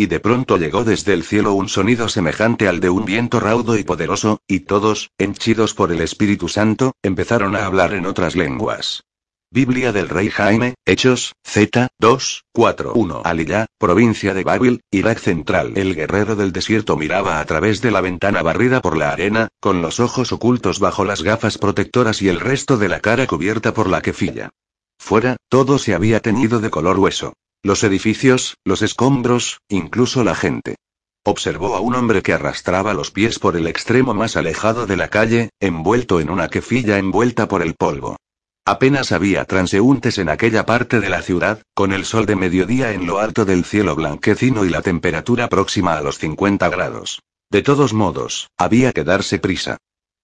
Y de pronto llegó desde el cielo un sonido semejante al de un viento raudo y poderoso, y todos, henchidos por el Espíritu Santo, empezaron a hablar en otras lenguas. Biblia del Rey Jaime, Hechos, Z, 2, 4, 1. Aliyah, provincia de Babil, Irak Central. El guerrero del desierto miraba a través de la ventana barrida por la arena, con los ojos ocultos bajo las gafas protectoras y el resto de la cara cubierta por la quefilla. Fuera, todo se había teñido de color hueso. Los edificios, los escombros, incluso la gente. Observó a un hombre que arrastraba los pies por el extremo más alejado de la calle, envuelto en una quefilla envuelta por el polvo. Apenas había transeúntes en aquella parte de la ciudad, con el sol de mediodía en lo alto del cielo blanquecino y la temperatura próxima a los 50 grados. De todos modos, había que darse prisa.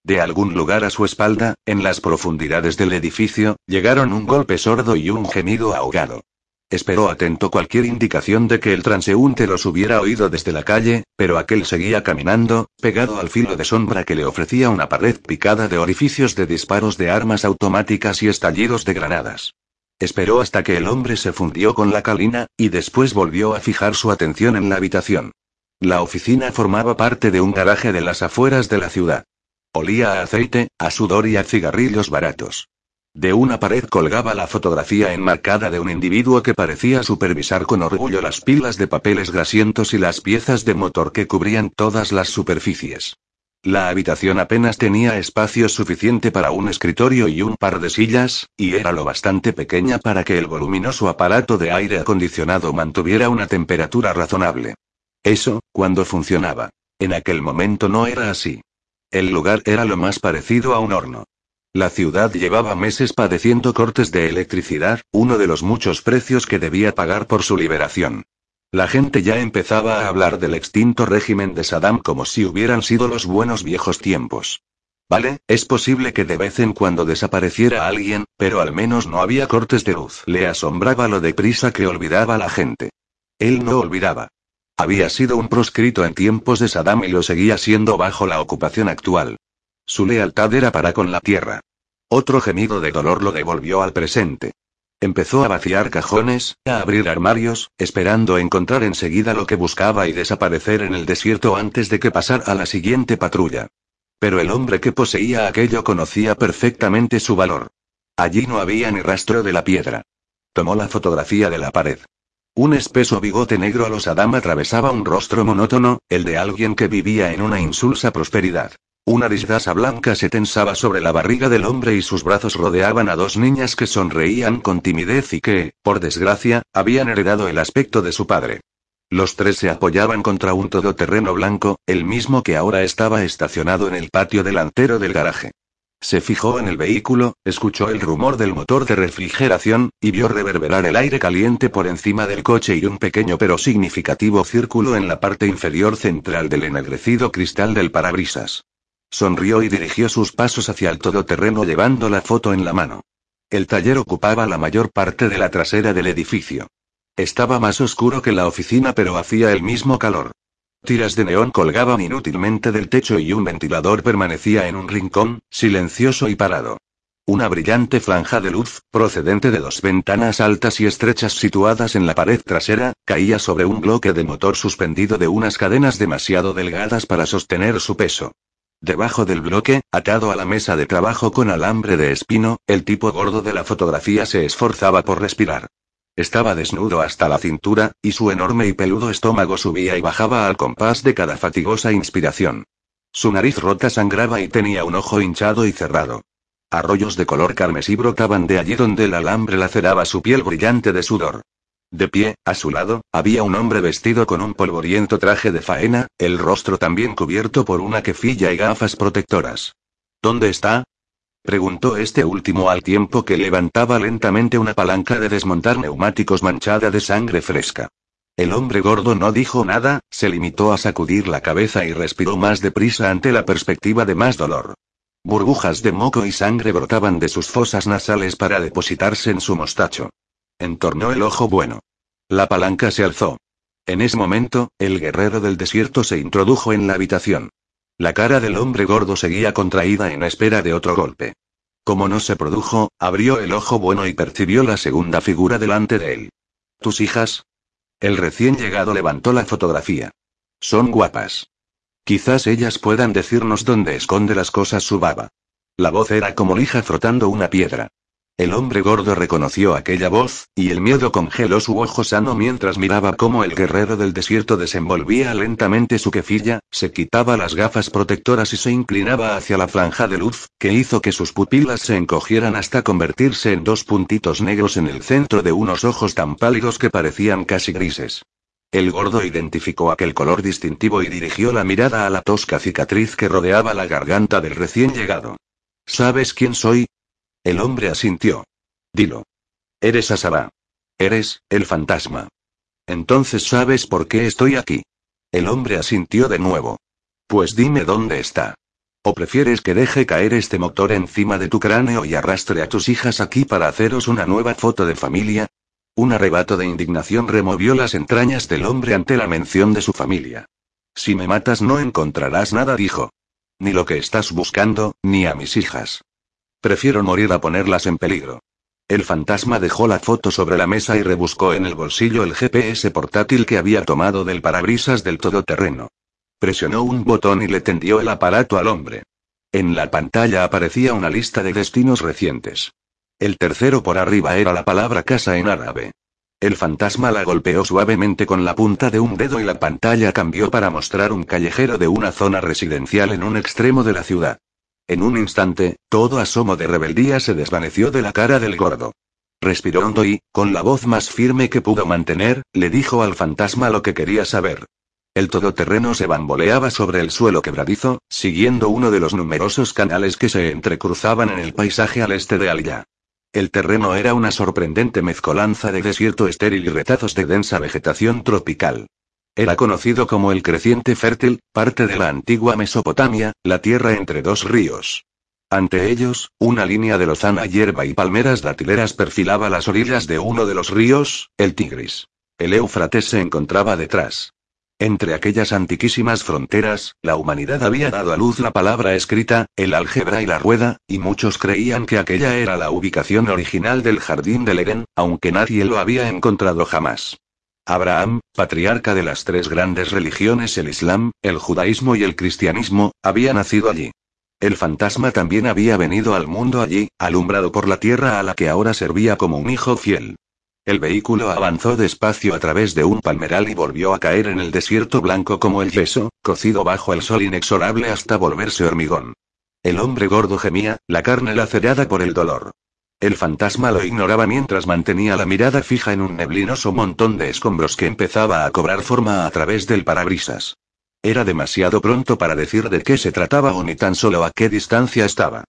De algún lugar a su espalda, en las profundidades del edificio, llegaron un golpe sordo y un gemido ahogado. Esperó atento cualquier indicación de que el transeúnte los hubiera oído desde la calle, pero aquel seguía caminando, pegado al filo de sombra que le ofrecía una pared picada de orificios de disparos de armas automáticas y estallidos de granadas. Esperó hasta que el hombre se fundió con la calina, y después volvió a fijar su atención en la habitación. La oficina formaba parte de un garaje de las afueras de la ciudad. Olía a aceite, a sudor y a cigarrillos baratos. De una pared colgaba la fotografía enmarcada de un individuo que parecía supervisar con orgullo las pilas de papeles grasientos y las piezas de motor que cubrían todas las superficies. La habitación apenas tenía espacio suficiente para un escritorio y un par de sillas, y era lo bastante pequeña para que el voluminoso aparato de aire acondicionado mantuviera una temperatura razonable. Eso, cuando funcionaba. En aquel momento no era así. El lugar era lo más parecido a un horno. La ciudad llevaba meses padeciendo cortes de electricidad, uno de los muchos precios que debía pagar por su liberación. La gente ya empezaba a hablar del extinto régimen de Saddam como si hubieran sido los buenos viejos tiempos. Vale, es posible que de vez en cuando desapareciera alguien, pero al menos no había cortes de luz. Le asombraba lo deprisa que olvidaba la gente. Él no olvidaba. Había sido un proscrito en tiempos de Saddam y lo seguía siendo bajo la ocupación actual. Su lealtad era para con la tierra. Otro gemido de dolor lo devolvió al presente. Empezó a vaciar cajones, a abrir armarios, esperando encontrar enseguida lo que buscaba y desaparecer en el desierto antes de que pasara a la siguiente patrulla. Pero el hombre que poseía aquello conocía perfectamente su valor. Allí no había ni rastro de la piedra. Tomó la fotografía de la pared. Un espeso bigote negro a los Adam atravesaba un rostro monótono, el de alguien que vivía en una insulsa prosperidad. Una disdaza blanca se tensaba sobre la barriga del hombre y sus brazos rodeaban a dos niñas que sonreían con timidez y que, por desgracia, habían heredado el aspecto de su padre. Los tres se apoyaban contra un todoterreno blanco, el mismo que ahora estaba estacionado en el patio delantero del garaje. Se fijó en el vehículo, escuchó el rumor del motor de refrigeración, y vio reverberar el aire caliente por encima del coche y un pequeño pero significativo círculo en la parte inferior central del ennegrecido cristal del parabrisas. Sonrió y dirigió sus pasos hacia el todoterreno llevando la foto en la mano. El taller ocupaba la mayor parte de la trasera del edificio. Estaba más oscuro que la oficina pero hacía el mismo calor. Tiras de neón colgaban inútilmente del techo y un ventilador permanecía en un rincón, silencioso y parado. Una brillante franja de luz, procedente de dos ventanas altas y estrechas situadas en la pared trasera, caía sobre un bloque de motor suspendido de unas cadenas demasiado delgadas para sostener su peso. Debajo del bloque, atado a la mesa de trabajo con alambre de espino, el tipo gordo de la fotografía se esforzaba por respirar. Estaba desnudo hasta la cintura, y su enorme y peludo estómago subía y bajaba al compás de cada fatigosa inspiración. Su nariz rota sangraba y tenía un ojo hinchado y cerrado. Arroyos de color carmesí brotaban de allí donde el alambre laceraba su piel brillante de sudor. De pie, a su lado, había un hombre vestido con un polvoriento traje de faena, el rostro también cubierto por una quefilla y gafas protectoras. ¿Dónde está? preguntó este último al tiempo que levantaba lentamente una palanca de desmontar neumáticos manchada de sangre fresca. El hombre gordo no dijo nada, se limitó a sacudir la cabeza y respiró más deprisa ante la perspectiva de más dolor. Burbujas de moco y sangre brotaban de sus fosas nasales para depositarse en su mostacho. Entornó el ojo bueno. La palanca se alzó. En ese momento, el guerrero del desierto se introdujo en la habitación. La cara del hombre gordo seguía contraída en espera de otro golpe. Como no se produjo, abrió el ojo bueno y percibió la segunda figura delante de él. ¿Tus hijas? El recién llegado levantó la fotografía. Son guapas. Quizás ellas puedan decirnos dónde esconde las cosas su baba. La voz era como lija frotando una piedra. El hombre gordo reconoció aquella voz, y el miedo congeló su ojo sano mientras miraba cómo el guerrero del desierto desenvolvía lentamente su quefilla, se quitaba las gafas protectoras y se inclinaba hacia la franja de luz, que hizo que sus pupilas se encogieran hasta convertirse en dos puntitos negros en el centro de unos ojos tan pálidos que parecían casi grises. El gordo identificó aquel color distintivo y dirigió la mirada a la tosca cicatriz que rodeaba la garganta del recién llegado. ¿Sabes quién soy? El hombre asintió. Dilo. Eres Asaba. Eres, el fantasma. Entonces sabes por qué estoy aquí. El hombre asintió de nuevo. Pues dime dónde está. ¿O prefieres que deje caer este motor encima de tu cráneo y arrastre a tus hijas aquí para haceros una nueva foto de familia? Un arrebato de indignación removió las entrañas del hombre ante la mención de su familia. Si me matas no encontrarás nada, dijo. Ni lo que estás buscando, ni a mis hijas. Prefiero morir a ponerlas en peligro. El fantasma dejó la foto sobre la mesa y rebuscó en el bolsillo el GPS portátil que había tomado del parabrisas del todoterreno. Presionó un botón y le tendió el aparato al hombre. En la pantalla aparecía una lista de destinos recientes. El tercero por arriba era la palabra casa en árabe. El fantasma la golpeó suavemente con la punta de un dedo y la pantalla cambió para mostrar un callejero de una zona residencial en un extremo de la ciudad. En un instante, todo asomo de rebeldía se desvaneció de la cara del gordo. Respiró hondo y, con la voz más firme que pudo mantener, le dijo al fantasma lo que quería saber. El todoterreno se bamboleaba sobre el suelo quebradizo, siguiendo uno de los numerosos canales que se entrecruzaban en el paisaje al este de Alya. El terreno era una sorprendente mezcolanza de desierto estéril y retazos de densa vegetación tropical. Era conocido como el creciente fértil, parte de la antigua Mesopotamia, la tierra entre dos ríos. Ante ellos, una línea de lozana hierba y palmeras datileras perfilaba las orillas de uno de los ríos, el Tigris. El Éufrates se encontraba detrás. Entre aquellas antiquísimas fronteras, la humanidad había dado a luz la palabra escrita, el álgebra y la rueda, y muchos creían que aquella era la ubicación original del jardín del Edén, aunque nadie lo había encontrado jamás. Abraham, patriarca de las tres grandes religiones, el Islam, el judaísmo y el cristianismo, había nacido allí. El fantasma también había venido al mundo allí, alumbrado por la tierra a la que ahora servía como un hijo fiel. El vehículo avanzó despacio a través de un palmeral y volvió a caer en el desierto blanco como el yeso, cocido bajo el sol inexorable hasta volverse hormigón. El hombre gordo gemía, la carne lacerada por el dolor. El fantasma lo ignoraba mientras mantenía la mirada fija en un neblinoso montón de escombros que empezaba a cobrar forma a través del parabrisas. Era demasiado pronto para decir de qué se trataba o ni tan solo a qué distancia estaba.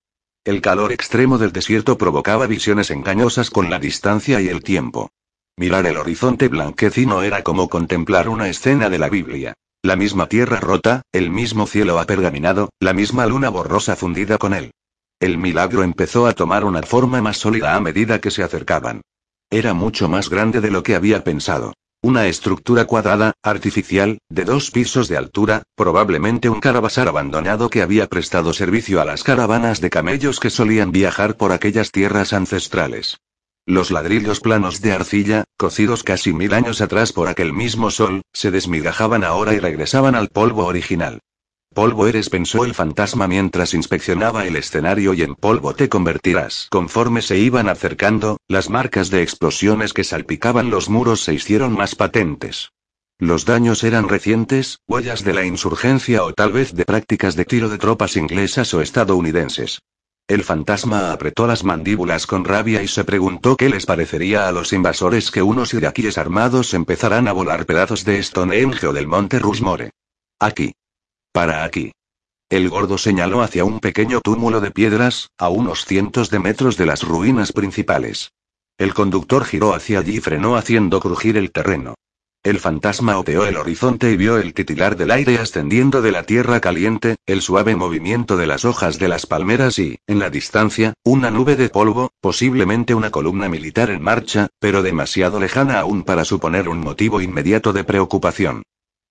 El calor extremo del desierto provocaba visiones engañosas con la distancia y el tiempo. Mirar el horizonte blanquecino era como contemplar una escena de la Biblia. La misma tierra rota, el mismo cielo apergaminado, la misma luna borrosa fundida con él. El milagro empezó a tomar una forma más sólida a medida que se acercaban. Era mucho más grande de lo que había pensado. Una estructura cuadrada, artificial, de dos pisos de altura, probablemente un caravasar abandonado que había prestado servicio a las caravanas de camellos que solían viajar por aquellas tierras ancestrales. Los ladrillos planos de arcilla, cocidos casi mil años atrás por aquel mismo sol, se desmigajaban ahora y regresaban al polvo original. Polvo eres, pensó el fantasma mientras inspeccionaba el escenario y en polvo te convertirás. Conforme se iban acercando, las marcas de explosiones que salpicaban los muros se hicieron más patentes. Los daños eran recientes, huellas de la insurgencia o tal vez de prácticas de tiro de tropas inglesas o estadounidenses. El fantasma apretó las mandíbulas con rabia y se preguntó qué les parecería a los invasores que unos iraquíes armados empezaran a volar pedazos de Stonehenge o del monte Rushmore. Aquí. Para aquí. El gordo señaló hacia un pequeño túmulo de piedras, a unos cientos de metros de las ruinas principales. El conductor giró hacia allí y frenó haciendo crujir el terreno. El fantasma oteó el horizonte y vio el titilar del aire ascendiendo de la tierra caliente, el suave movimiento de las hojas de las palmeras y, en la distancia, una nube de polvo, posiblemente una columna militar en marcha, pero demasiado lejana aún para suponer un motivo inmediato de preocupación.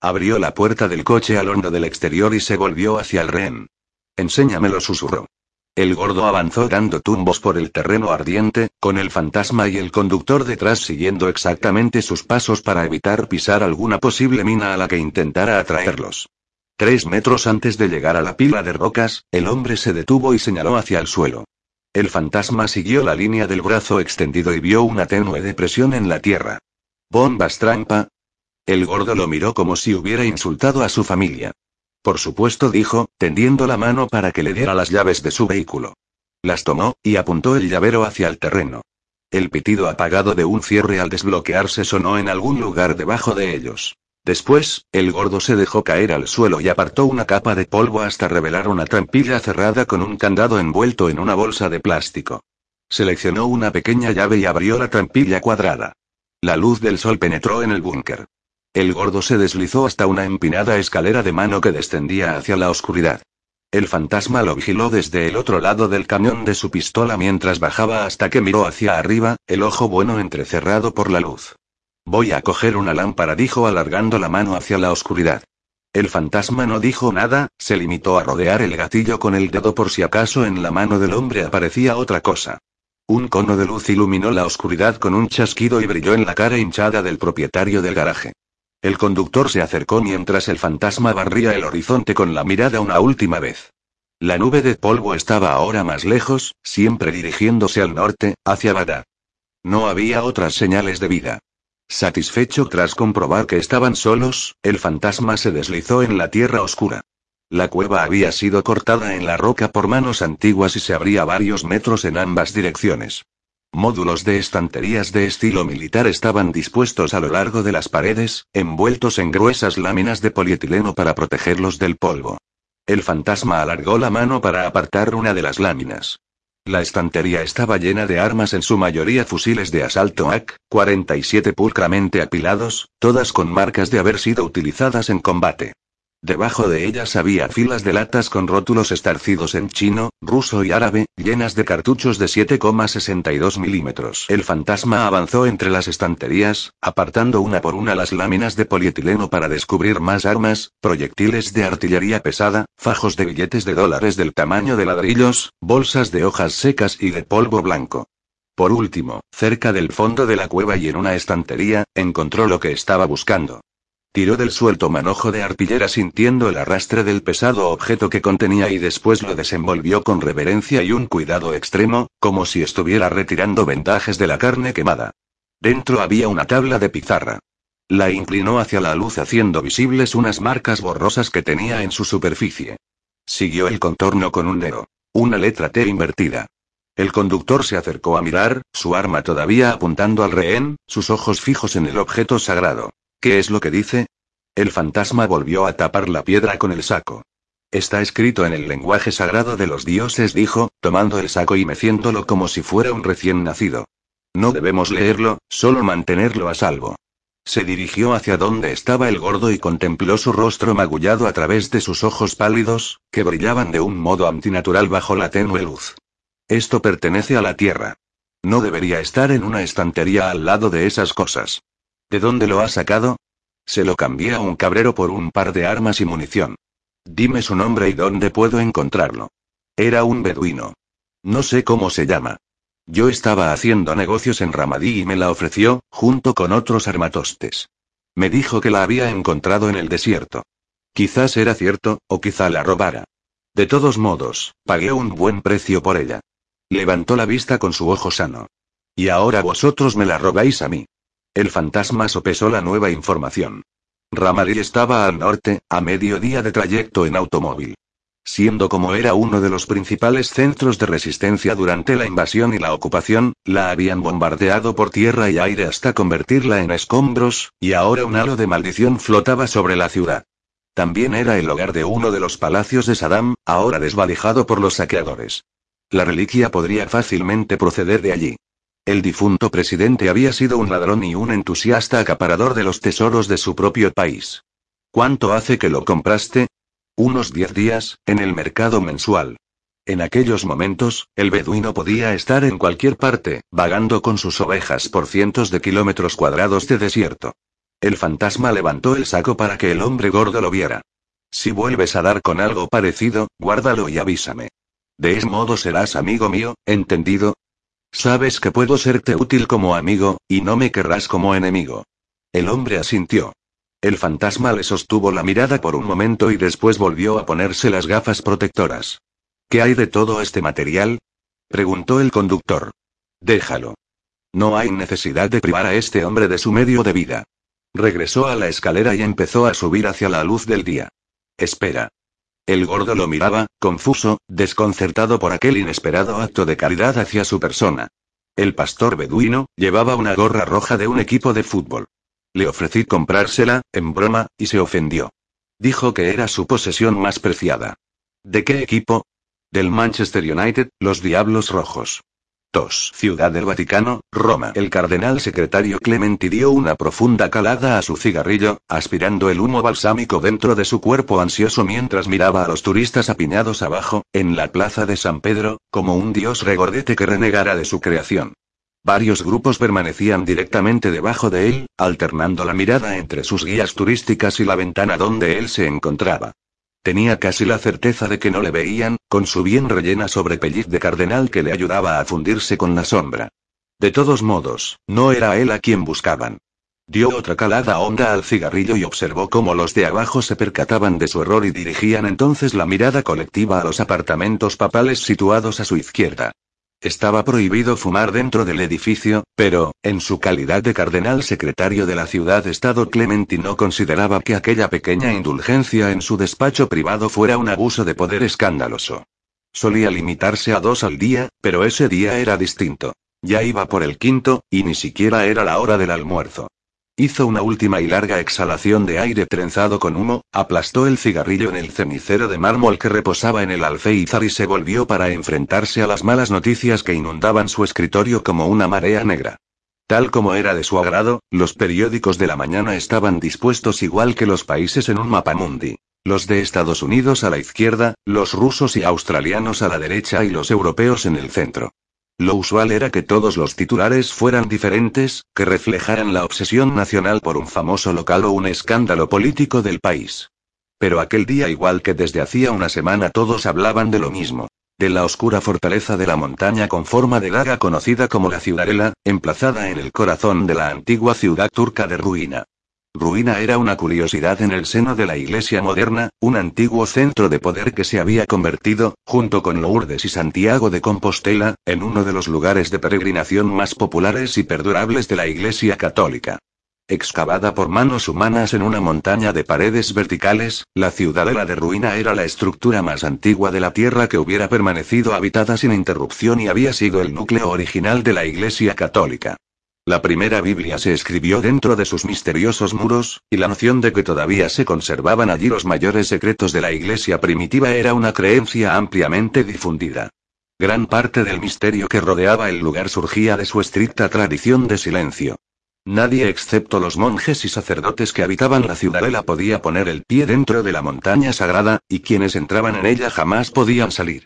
Abrió la puerta del coche al hondo del exterior y se volvió hacia el rehén. Enséñamelo, susurró. El gordo avanzó dando tumbos por el terreno ardiente, con el fantasma y el conductor detrás siguiendo exactamente sus pasos para evitar pisar alguna posible mina a la que intentara atraerlos. Tres metros antes de llegar a la pila de rocas, el hombre se detuvo y señaló hacia el suelo. El fantasma siguió la línea del brazo extendido y vio una tenue depresión en la tierra. ¿Bombas trampa? El gordo lo miró como si hubiera insultado a su familia. Por supuesto, dijo, tendiendo la mano para que le diera las llaves de su vehículo. Las tomó, y apuntó el llavero hacia el terreno. El pitido apagado de un cierre al desbloquearse sonó en algún lugar debajo de ellos. Después, el gordo se dejó caer al suelo y apartó una capa de polvo hasta revelar una trampilla cerrada con un candado envuelto en una bolsa de plástico. Seleccionó una pequeña llave y abrió la trampilla cuadrada. La luz del sol penetró en el búnker. El gordo se deslizó hasta una empinada escalera de mano que descendía hacia la oscuridad. El fantasma lo vigiló desde el otro lado del cañón de su pistola mientras bajaba hasta que miró hacia arriba, el ojo bueno entrecerrado por la luz. Voy a coger una lámpara, dijo alargando la mano hacia la oscuridad. El fantasma no dijo nada, se limitó a rodear el gatillo con el dedo por si acaso en la mano del hombre aparecía otra cosa. Un cono de luz iluminó la oscuridad con un chasquido y brilló en la cara hinchada del propietario del garaje. El conductor se acercó mientras el fantasma barría el horizonte con la mirada una última vez. La nube de polvo estaba ahora más lejos, siempre dirigiéndose al norte, hacia Bagdad. No había otras señales de vida. Satisfecho tras comprobar que estaban solos, el fantasma se deslizó en la tierra oscura. La cueva había sido cortada en la roca por manos antiguas y se abría varios metros en ambas direcciones. Módulos de estanterías de estilo militar estaban dispuestos a lo largo de las paredes, envueltos en gruesas láminas de polietileno para protegerlos del polvo. El fantasma alargó la mano para apartar una de las láminas. La estantería estaba llena de armas, en su mayoría fusiles de asalto AK-47 pulcramente apilados, todas con marcas de haber sido utilizadas en combate. Debajo de ellas había filas de latas con rótulos estarcidos en chino, ruso y árabe, llenas de cartuchos de 7,62 milímetros. El fantasma avanzó entre las estanterías, apartando una por una las láminas de polietileno para descubrir más armas, proyectiles de artillería pesada, fajos de billetes de dólares del tamaño de ladrillos, bolsas de hojas secas y de polvo blanco. Por último, cerca del fondo de la cueva y en una estantería, encontró lo que estaba buscando. Tiró del suelto manojo de arpillera sintiendo el arrastre del pesado objeto que contenía y después lo desenvolvió con reverencia y un cuidado extremo, como si estuviera retirando vendajes de la carne quemada. Dentro había una tabla de pizarra. La inclinó hacia la luz haciendo visibles unas marcas borrosas que tenía en su superficie. Siguió el contorno con un dedo. Una letra T invertida. El conductor se acercó a mirar, su arma todavía apuntando al rehén, sus ojos fijos en el objeto sagrado. ¿Qué es lo que dice? El fantasma volvió a tapar la piedra con el saco. Está escrito en el lenguaje sagrado de los dioses, dijo, tomando el saco y meciéndolo como si fuera un recién nacido. No debemos leerlo, solo mantenerlo a salvo. Se dirigió hacia donde estaba el gordo y contempló su rostro magullado a través de sus ojos pálidos, que brillaban de un modo antinatural bajo la tenue luz. Esto pertenece a la tierra. No debería estar en una estantería al lado de esas cosas. ¿De dónde lo ha sacado? Se lo cambié a un cabrero por un par de armas y munición. Dime su nombre y dónde puedo encontrarlo. Era un beduino. No sé cómo se llama. Yo estaba haciendo negocios en Ramadí y me la ofreció, junto con otros armatostes. Me dijo que la había encontrado en el desierto. Quizás era cierto, o quizá la robara. De todos modos, pagué un buen precio por ella. Levantó la vista con su ojo sano. Y ahora vosotros me la robáis a mí. El fantasma sopesó la nueva información. Ramadí estaba al norte, a medio día de trayecto en automóvil. Siendo como era uno de los principales centros de resistencia durante la invasión y la ocupación, la habían bombardeado por tierra y aire hasta convertirla en escombros, y ahora un halo de maldición flotaba sobre la ciudad. También era el hogar de uno de los palacios de Saddam, ahora desvalijado por los saqueadores. La reliquia podría fácilmente proceder de allí. El difunto presidente había sido un ladrón y un entusiasta acaparador de los tesoros de su propio país. ¿Cuánto hace que lo compraste? Unos diez días, en el mercado mensual. En aquellos momentos, el beduino podía estar en cualquier parte, vagando con sus ovejas por cientos de kilómetros cuadrados de desierto. El fantasma levantó el saco para que el hombre gordo lo viera. Si vuelves a dar con algo parecido, guárdalo y avísame. De ese modo serás amigo mío, ¿entendido? Sabes que puedo serte útil como amigo, y no me querrás como enemigo. El hombre asintió. El fantasma le sostuvo la mirada por un momento y después volvió a ponerse las gafas protectoras. ¿Qué hay de todo este material? preguntó el conductor. Déjalo. No hay necesidad de privar a este hombre de su medio de vida. Regresó a la escalera y empezó a subir hacia la luz del día. Espera. El gordo lo miraba, confuso, desconcertado por aquel inesperado acto de caridad hacia su persona. El pastor beduino, llevaba una gorra roja de un equipo de fútbol. Le ofrecí comprársela, en broma, y se ofendió. Dijo que era su posesión más preciada. ¿De qué equipo? Del Manchester United, los Diablos Rojos. Ciudad del Vaticano, Roma. El cardenal secretario Clementi dio una profunda calada a su cigarrillo, aspirando el humo balsámico dentro de su cuerpo ansioso mientras miraba a los turistas apiñados abajo, en la plaza de San Pedro, como un dios regordete que renegara de su creación. Varios grupos permanecían directamente debajo de él, alternando la mirada entre sus guías turísticas y la ventana donde él se encontraba. Tenía casi la certeza de que no le veían, con su bien rellena sobrepelliz de cardenal que le ayudaba a fundirse con la sombra. De todos modos, no era él a quien buscaban. Dio otra calada honda al cigarrillo y observó cómo los de abajo se percataban de su error y dirigían entonces la mirada colectiva a los apartamentos papales situados a su izquierda. Estaba prohibido fumar dentro del edificio, pero, en su calidad de cardenal secretario de la ciudad-estado Clementi no consideraba que aquella pequeña indulgencia en su despacho privado fuera un abuso de poder escandaloso. Solía limitarse a dos al día, pero ese día era distinto. Ya iba por el quinto, y ni siquiera era la hora del almuerzo. Hizo una última y larga exhalación de aire trenzado con humo, aplastó el cigarrillo en el cenicero de mármol que reposaba en el alféizar y se volvió para enfrentarse a las malas noticias que inundaban su escritorio como una marea negra. Tal como era de su agrado, los periódicos de la mañana estaban dispuestos igual que los países en un mapa mundi. Los de Estados Unidos a la izquierda, los rusos y australianos a la derecha y los europeos en el centro. Lo usual era que todos los titulares fueran diferentes, que reflejaran la obsesión nacional por un famoso local o un escándalo político del país. Pero aquel día igual que desde hacía una semana todos hablaban de lo mismo. De la oscura fortaleza de la montaña con forma de daga conocida como la Ciudadela, emplazada en el corazón de la antigua ciudad turca de ruina. Ruina era una curiosidad en el seno de la Iglesia moderna, un antiguo centro de poder que se había convertido, junto con Lourdes y Santiago de Compostela, en uno de los lugares de peregrinación más populares y perdurables de la Iglesia católica. Excavada por manos humanas en una montaña de paredes verticales, la ciudadela de ruina era la estructura más antigua de la tierra que hubiera permanecido habitada sin interrupción y había sido el núcleo original de la Iglesia católica. La primera Biblia se escribió dentro de sus misteriosos muros, y la noción de que todavía se conservaban allí los mayores secretos de la Iglesia primitiva era una creencia ampliamente difundida. Gran parte del misterio que rodeaba el lugar surgía de su estricta tradición de silencio. Nadie excepto los monjes y sacerdotes que habitaban la ciudadela podía poner el pie dentro de la montaña sagrada, y quienes entraban en ella jamás podían salir.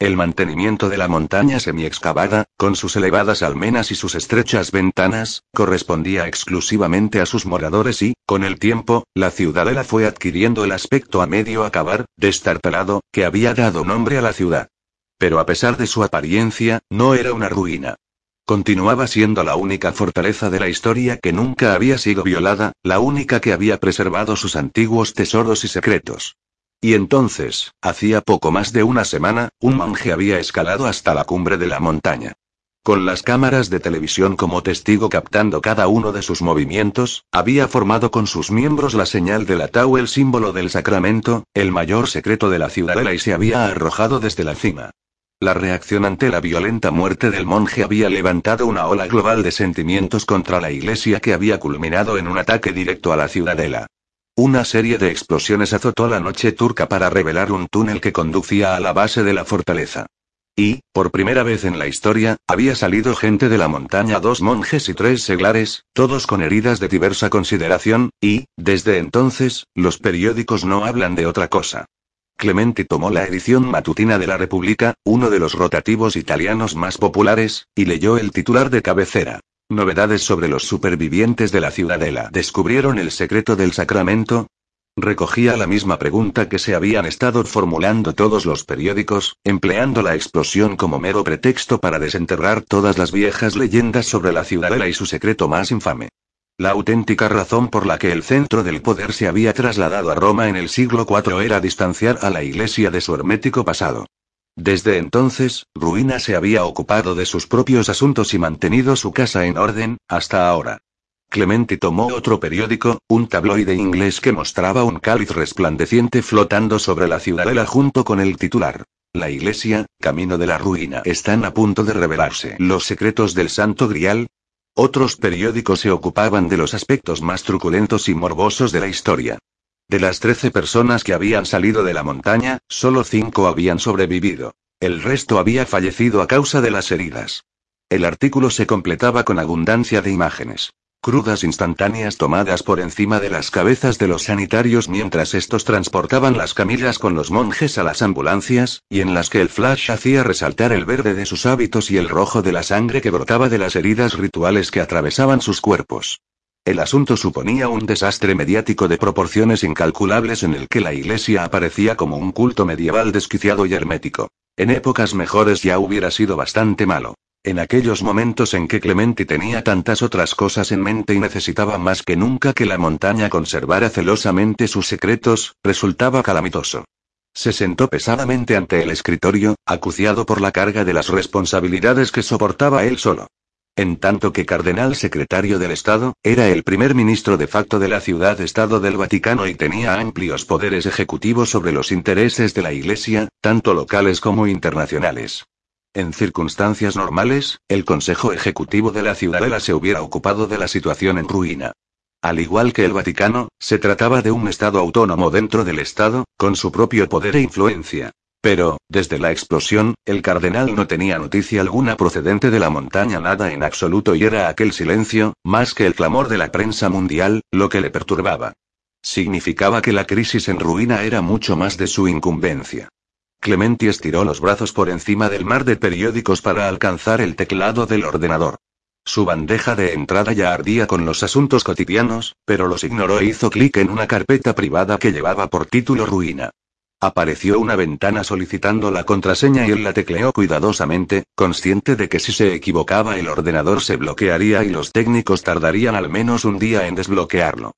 El mantenimiento de la montaña semi-excavada, con sus elevadas almenas y sus estrechas ventanas, correspondía exclusivamente a sus moradores y, con el tiempo, la ciudadela fue adquiriendo el aspecto a medio acabar, destartalado, que había dado nombre a la ciudad. Pero a pesar de su apariencia, no era una ruina. Continuaba siendo la única fortaleza de la historia que nunca había sido violada, la única que había preservado sus antiguos tesoros y secretos. Y entonces, hacía poco más de una semana, un monje había escalado hasta la cumbre de la montaña. Con las cámaras de televisión como testigo captando cada uno de sus movimientos, había formado con sus miembros la señal de la tau, el símbolo del sacramento, el mayor secreto de la ciudadela y se había arrojado desde la cima. La reacción ante la violenta muerte del monje había levantado una ola global de sentimientos contra la iglesia que había culminado en un ataque directo a la ciudadela. Una serie de explosiones azotó la noche turca para revelar un túnel que conducía a la base de la fortaleza. Y, por primera vez en la historia, había salido gente de la montaña, dos monjes y tres seglares, todos con heridas de diversa consideración, y, desde entonces, los periódicos no hablan de otra cosa. Clementi tomó la edición matutina de la República, uno de los rotativos italianos más populares, y leyó el titular de cabecera. Novedades sobre los supervivientes de la ciudadela. ¿Descubrieron el secreto del sacramento? Recogía la misma pregunta que se habían estado formulando todos los periódicos, empleando la explosión como mero pretexto para desenterrar todas las viejas leyendas sobre la ciudadela y su secreto más infame. La auténtica razón por la que el centro del poder se había trasladado a Roma en el siglo IV era distanciar a la Iglesia de su hermético pasado. Desde entonces, Ruina se había ocupado de sus propios asuntos y mantenido su casa en orden, hasta ahora. Clementi tomó otro periódico, un tabloide inglés que mostraba un cáliz resplandeciente flotando sobre la ciudadela junto con el titular. La iglesia, camino de la ruina, están a punto de revelarse. Los secretos del Santo Grial. Otros periódicos se ocupaban de los aspectos más truculentos y morbosos de la historia. De las trece personas que habían salido de la montaña, solo cinco habían sobrevivido. El resto había fallecido a causa de las heridas. El artículo se completaba con abundancia de imágenes. Crudas instantáneas tomadas por encima de las cabezas de los sanitarios mientras estos transportaban las camillas con los monjes a las ambulancias, y en las que el flash hacía resaltar el verde de sus hábitos y el rojo de la sangre que brotaba de las heridas rituales que atravesaban sus cuerpos. El asunto suponía un desastre mediático de proporciones incalculables en el que la iglesia aparecía como un culto medieval desquiciado y hermético. En épocas mejores ya hubiera sido bastante malo. En aquellos momentos en que Clementi tenía tantas otras cosas en mente y necesitaba más que nunca que la montaña conservara celosamente sus secretos, resultaba calamitoso. Se sentó pesadamente ante el escritorio, acuciado por la carga de las responsabilidades que soportaba él solo. En tanto que cardenal secretario del Estado, era el primer ministro de facto de la ciudad-estado del Vaticano y tenía amplios poderes ejecutivos sobre los intereses de la Iglesia, tanto locales como internacionales. En circunstancias normales, el Consejo Ejecutivo de la Ciudadela se hubiera ocupado de la situación en ruina. Al igual que el Vaticano, se trataba de un Estado autónomo dentro del Estado, con su propio poder e influencia. Pero, desde la explosión, el cardenal no tenía noticia alguna procedente de la montaña, nada en absoluto, y era aquel silencio, más que el clamor de la prensa mundial, lo que le perturbaba. Significaba que la crisis en ruina era mucho más de su incumbencia. Clementi estiró los brazos por encima del mar de periódicos para alcanzar el teclado del ordenador. Su bandeja de entrada ya ardía con los asuntos cotidianos, pero los ignoró e hizo clic en una carpeta privada que llevaba por título Ruina. Apareció una ventana solicitando la contraseña y él la tecleó cuidadosamente, consciente de que si se equivocaba el ordenador se bloquearía y los técnicos tardarían al menos un día en desbloquearlo.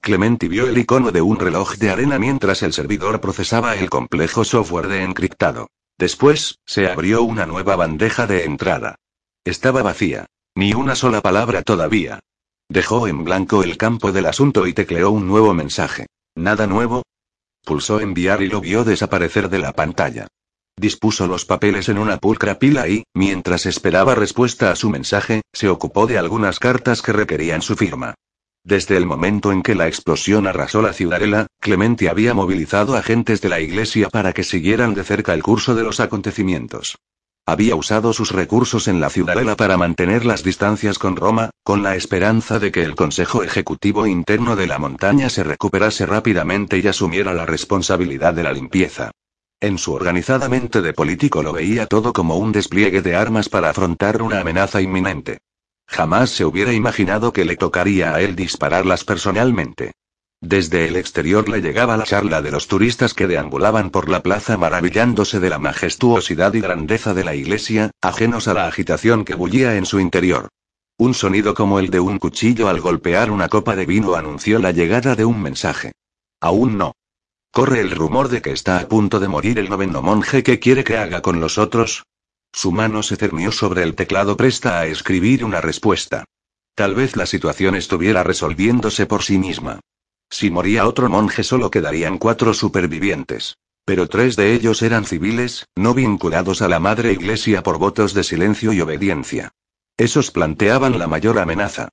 Clementi vio el icono de un reloj de arena mientras el servidor procesaba el complejo software de encriptado. Después, se abrió una nueva bandeja de entrada. Estaba vacía. Ni una sola palabra todavía. Dejó en blanco el campo del asunto y tecleó un nuevo mensaje. ¿Nada nuevo? Pulsó enviar y lo vio desaparecer de la pantalla. Dispuso los papeles en una pulcra pila y, mientras esperaba respuesta a su mensaje, se ocupó de algunas cartas que requerían su firma. Desde el momento en que la explosión arrasó la ciudadela, Clementi había movilizado agentes de la iglesia para que siguieran de cerca el curso de los acontecimientos. Había usado sus recursos en la ciudadela para mantener las distancias con Roma, con la esperanza de que el Consejo Ejecutivo Interno de la montaña se recuperase rápidamente y asumiera la responsabilidad de la limpieza. En su organizada mente de político lo veía todo como un despliegue de armas para afrontar una amenaza inminente. Jamás se hubiera imaginado que le tocaría a él dispararlas personalmente. Desde el exterior le llegaba la charla de los turistas que deambulaban por la plaza maravillándose de la majestuosidad y grandeza de la iglesia, ajenos a la agitación que bullía en su interior. Un sonido como el de un cuchillo al golpear una copa de vino anunció la llegada de un mensaje. Aún no. Corre el rumor de que está a punto de morir el noveno monje que quiere que haga con los otros, su mano se cernió sobre el teclado presta a escribir una respuesta. Tal vez la situación estuviera resolviéndose por sí misma. Si moría otro monje solo quedarían cuatro supervivientes. Pero tres de ellos eran civiles, no vinculados a la Madre Iglesia por votos de silencio y obediencia. Esos planteaban la mayor amenaza.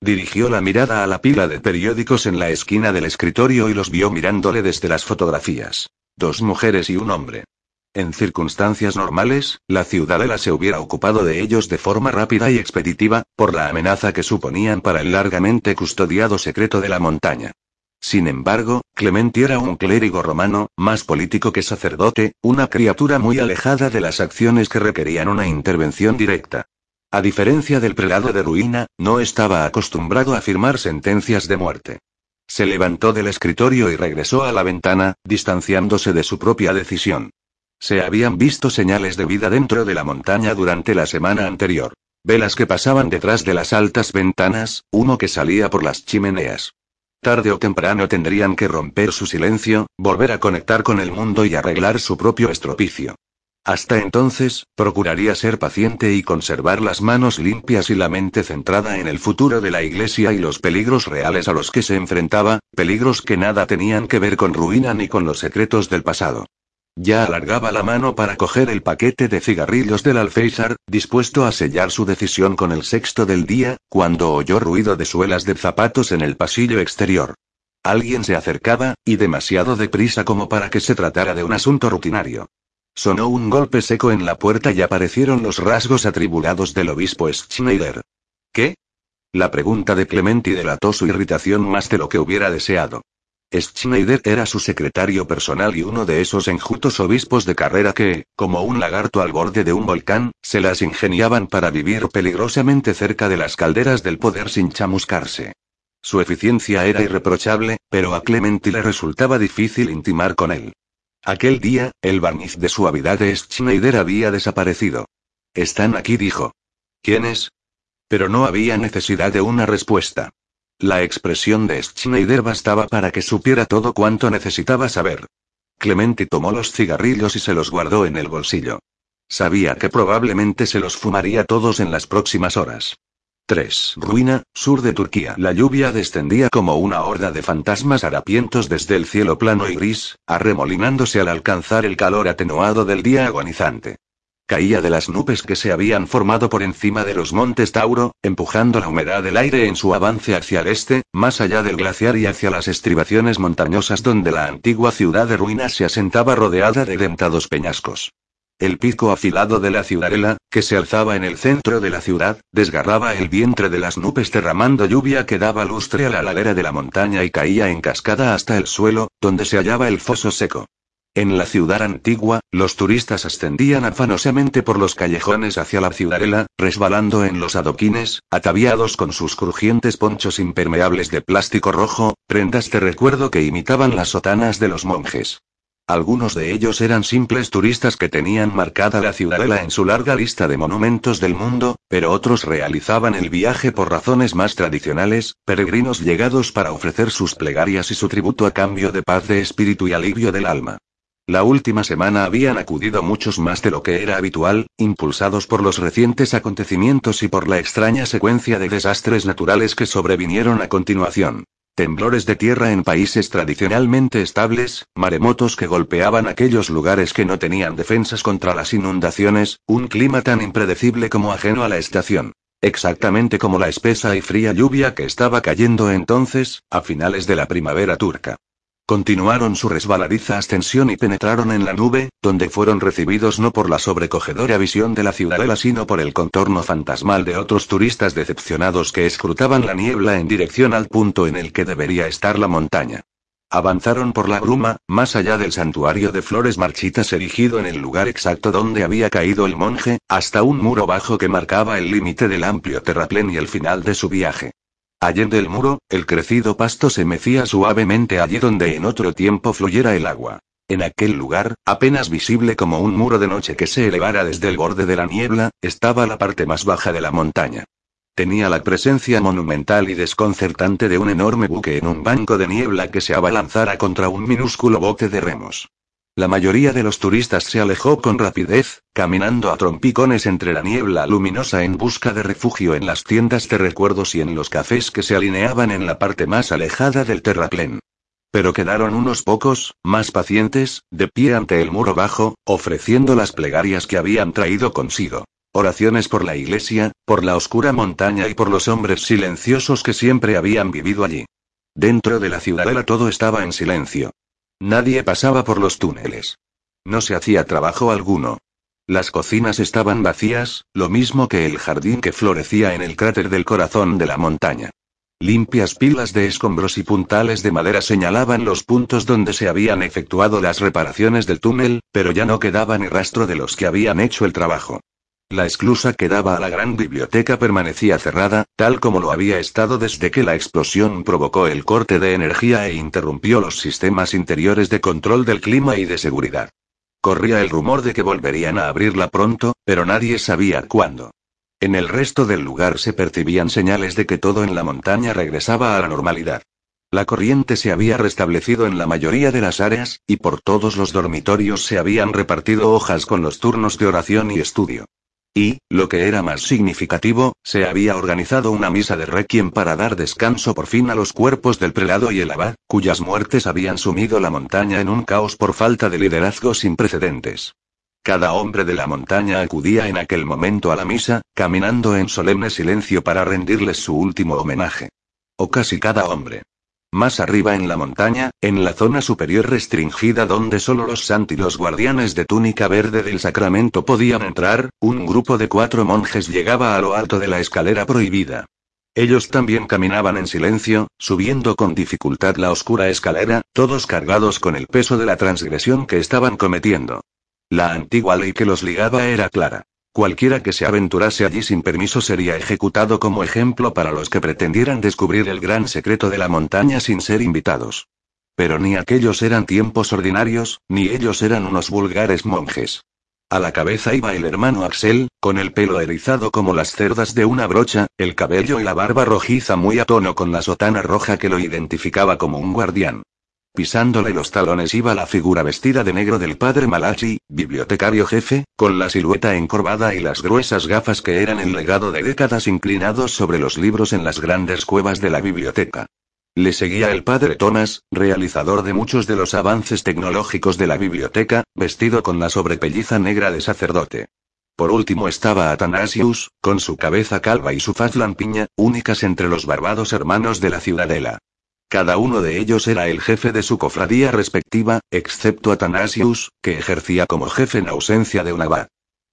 Dirigió la mirada a la pila de periódicos en la esquina del escritorio y los vio mirándole desde las fotografías. Dos mujeres y un hombre. En circunstancias normales, la ciudadela se hubiera ocupado de ellos de forma rápida y expeditiva, por la amenaza que suponían para el largamente custodiado secreto de la montaña. Sin embargo, Clementi era un clérigo romano, más político que sacerdote, una criatura muy alejada de las acciones que requerían una intervención directa. A diferencia del prelado de ruina, no estaba acostumbrado a firmar sentencias de muerte. Se levantó del escritorio y regresó a la ventana, distanciándose de su propia decisión. Se habían visto señales de vida dentro de la montaña durante la semana anterior. Velas que pasaban detrás de las altas ventanas, humo que salía por las chimeneas. Tarde o temprano tendrían que romper su silencio, volver a conectar con el mundo y arreglar su propio estropicio. Hasta entonces, procuraría ser paciente y conservar las manos limpias y la mente centrada en el futuro de la Iglesia y los peligros reales a los que se enfrentaba, peligros que nada tenían que ver con ruina ni con los secretos del pasado. Ya alargaba la mano para coger el paquete de cigarrillos del alféizar, dispuesto a sellar su decisión con el sexto del día, cuando oyó ruido de suelas de zapatos en el pasillo exterior. Alguien se acercaba, y demasiado deprisa como para que se tratara de un asunto rutinario. Sonó un golpe seco en la puerta y aparecieron los rasgos atribulados del obispo Schneider. ¿Qué? La pregunta de Clementi delató su irritación más de lo que hubiera deseado. Schneider era su secretario personal y uno de esos enjutos obispos de carrera que, como un lagarto al borde de un volcán, se las ingeniaban para vivir peligrosamente cerca de las calderas del poder sin chamuscarse. Su eficiencia era irreprochable, pero a Clementi le resultaba difícil intimar con él. Aquel día, el barniz de suavidad de Schneider había desaparecido. Están aquí, dijo. ¿Quiénes? Pero no había necesidad de una respuesta. La expresión de Schneider bastaba para que supiera todo cuanto necesitaba saber. Clementi tomó los cigarrillos y se los guardó en el bolsillo. Sabía que probablemente se los fumaría todos en las próximas horas. 3. Ruina, sur de Turquía. La lluvia descendía como una horda de fantasmas harapientos desde el cielo plano y gris, arremolinándose al alcanzar el calor atenuado del día agonizante caía de las nubes que se habían formado por encima de los montes Tauro, empujando la humedad del aire en su avance hacia el este, más allá del glaciar y hacia las estribaciones montañosas donde la antigua ciudad de ruinas se asentaba rodeada de dentados peñascos. El pico afilado de la ciudadela, que se alzaba en el centro de la ciudad, desgarraba el vientre de las nubes derramando lluvia que daba lustre a la ladera de la montaña y caía en cascada hasta el suelo, donde se hallaba el foso seco. En la ciudad antigua, los turistas ascendían afanosamente por los callejones hacia la ciudadela, resbalando en los adoquines, ataviados con sus crujientes ponchos impermeables de plástico rojo, prendas de recuerdo que imitaban las sotanas de los monjes. Algunos de ellos eran simples turistas que tenían marcada la ciudadela en su larga lista de monumentos del mundo, pero otros realizaban el viaje por razones más tradicionales, peregrinos llegados para ofrecer sus plegarias y su tributo a cambio de paz de espíritu y alivio del alma. La última semana habían acudido muchos más de lo que era habitual, impulsados por los recientes acontecimientos y por la extraña secuencia de desastres naturales que sobrevinieron a continuación. Temblores de tierra en países tradicionalmente estables, maremotos que golpeaban aquellos lugares que no tenían defensas contra las inundaciones, un clima tan impredecible como ajeno a la estación. Exactamente como la espesa y fría lluvia que estaba cayendo entonces, a finales de la primavera turca. Continuaron su resbaladiza ascensión y penetraron en la nube, donde fueron recibidos no por la sobrecogedora visión de la ciudadela sino por el contorno fantasmal de otros turistas decepcionados que escrutaban la niebla en dirección al punto en el que debería estar la montaña. Avanzaron por la bruma, más allá del santuario de flores marchitas erigido en el lugar exacto donde había caído el monje, hasta un muro bajo que marcaba el límite del amplio terraplén y el final de su viaje. Allende el muro, el crecido pasto se mecía suavemente allí donde en otro tiempo fluyera el agua. En aquel lugar, apenas visible como un muro de noche que se elevara desde el borde de la niebla, estaba la parte más baja de la montaña. Tenía la presencia monumental y desconcertante de un enorme buque en un banco de niebla que se abalanzara contra un minúsculo bote de remos. La mayoría de los turistas se alejó con rapidez, caminando a trompicones entre la niebla luminosa en busca de refugio en las tiendas de recuerdos y en los cafés que se alineaban en la parte más alejada del terraplén. Pero quedaron unos pocos, más pacientes, de pie ante el muro bajo, ofreciendo las plegarias que habían traído consigo. Oraciones por la iglesia, por la oscura montaña y por los hombres silenciosos que siempre habían vivido allí. Dentro de la ciudadela todo estaba en silencio. Nadie pasaba por los túneles. No se hacía trabajo alguno. Las cocinas estaban vacías, lo mismo que el jardín que florecía en el cráter del corazón de la montaña. Limpias pilas de escombros y puntales de madera señalaban los puntos donde se habían efectuado las reparaciones del túnel, pero ya no quedaba ni rastro de los que habían hecho el trabajo. La esclusa que daba a la gran biblioteca permanecía cerrada, tal como lo había estado desde que la explosión provocó el corte de energía e interrumpió los sistemas interiores de control del clima y de seguridad. Corría el rumor de que volverían a abrirla pronto, pero nadie sabía cuándo. En el resto del lugar se percibían señales de que todo en la montaña regresaba a la normalidad. La corriente se había restablecido en la mayoría de las áreas, y por todos los dormitorios se habían repartido hojas con los turnos de oración y estudio. Y, lo que era más significativo, se había organizado una misa de requiem para dar descanso por fin a los cuerpos del prelado y el abad, cuyas muertes habían sumido la montaña en un caos por falta de liderazgo sin precedentes. Cada hombre de la montaña acudía en aquel momento a la misa, caminando en solemne silencio para rendirles su último homenaje. O casi cada hombre. Más arriba en la montaña, en la zona superior restringida donde solo los santi y los guardianes de túnica verde del sacramento podían entrar, un grupo de cuatro monjes llegaba a lo alto de la escalera prohibida. Ellos también caminaban en silencio, subiendo con dificultad la oscura escalera, todos cargados con el peso de la transgresión que estaban cometiendo. La antigua ley que los ligaba era clara. Cualquiera que se aventurase allí sin permiso sería ejecutado como ejemplo para los que pretendieran descubrir el gran secreto de la montaña sin ser invitados. Pero ni aquellos eran tiempos ordinarios, ni ellos eran unos vulgares monjes. A la cabeza iba el hermano Axel, con el pelo erizado como las cerdas de una brocha, el cabello y la barba rojiza muy a tono con la sotana roja que lo identificaba como un guardián. Pisándole los talones iba la figura vestida de negro del padre Malachi, bibliotecario jefe, con la silueta encorvada y las gruesas gafas que eran el legado de décadas inclinados sobre los libros en las grandes cuevas de la biblioteca. Le seguía el padre Thomas, realizador de muchos de los avances tecnológicos de la biblioteca, vestido con la sobrepelliza negra de sacerdote. Por último estaba Athanasius, con su cabeza calva y su faz lampiña, únicas entre los barbados hermanos de la ciudadela. Cada uno de ellos era el jefe de su cofradía respectiva, excepto Athanasius, que ejercía como jefe en ausencia de un abad.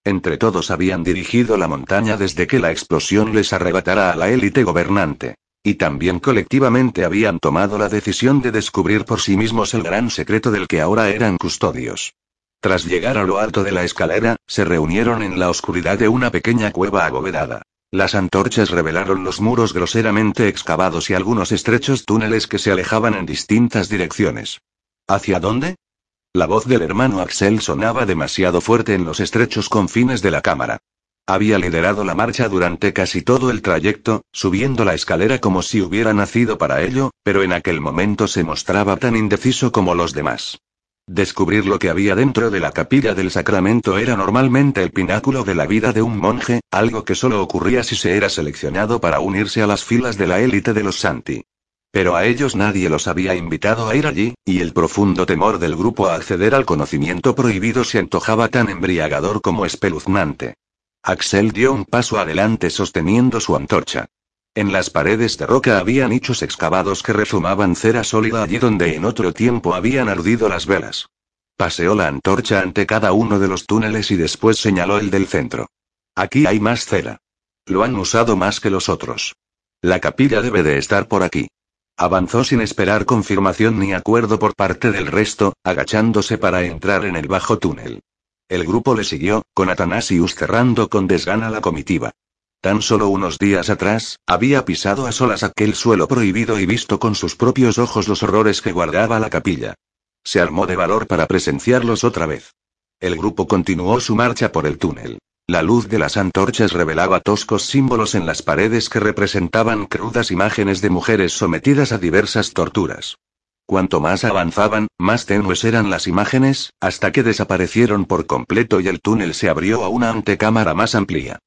Entre todos habían dirigido la montaña desde que la explosión les arrebatara a la élite gobernante. Y también colectivamente habían tomado la decisión de descubrir por sí mismos el gran secreto del que ahora eran custodios. Tras llegar a lo alto de la escalera, se reunieron en la oscuridad de una pequeña cueva abovedada. Las antorchas revelaron los muros groseramente excavados y algunos estrechos túneles que se alejaban en distintas direcciones. ¿Hacia dónde? La voz del hermano Axel sonaba demasiado fuerte en los estrechos confines de la cámara. Había liderado la marcha durante casi todo el trayecto, subiendo la escalera como si hubiera nacido para ello, pero en aquel momento se mostraba tan indeciso como los demás. Descubrir lo que había dentro de la capilla del sacramento era normalmente el pináculo de la vida de un monje, algo que solo ocurría si se era seleccionado para unirse a las filas de la élite de los santi. Pero a ellos nadie los había invitado a ir allí, y el profundo temor del grupo a acceder al conocimiento prohibido se antojaba tan embriagador como espeluznante. Axel dio un paso adelante sosteniendo su antorcha. En las paredes de roca había nichos excavados que rezumaban cera sólida allí donde en otro tiempo habían ardido las velas. Paseó la antorcha ante cada uno de los túneles y después señaló el del centro. Aquí hay más cera. Lo han usado más que los otros. La capilla debe de estar por aquí. Avanzó sin esperar confirmación ni acuerdo por parte del resto, agachándose para entrar en el bajo túnel. El grupo le siguió, con Atanasius cerrando con desgana la comitiva. Tan solo unos días atrás, había pisado a solas aquel suelo prohibido y visto con sus propios ojos los horrores que guardaba la capilla. Se armó de valor para presenciarlos otra vez. El grupo continuó su marcha por el túnel. La luz de las antorchas revelaba toscos símbolos en las paredes que representaban crudas imágenes de mujeres sometidas a diversas torturas. Cuanto más avanzaban, más tenues eran las imágenes, hasta que desaparecieron por completo y el túnel se abrió a una antecámara más amplia.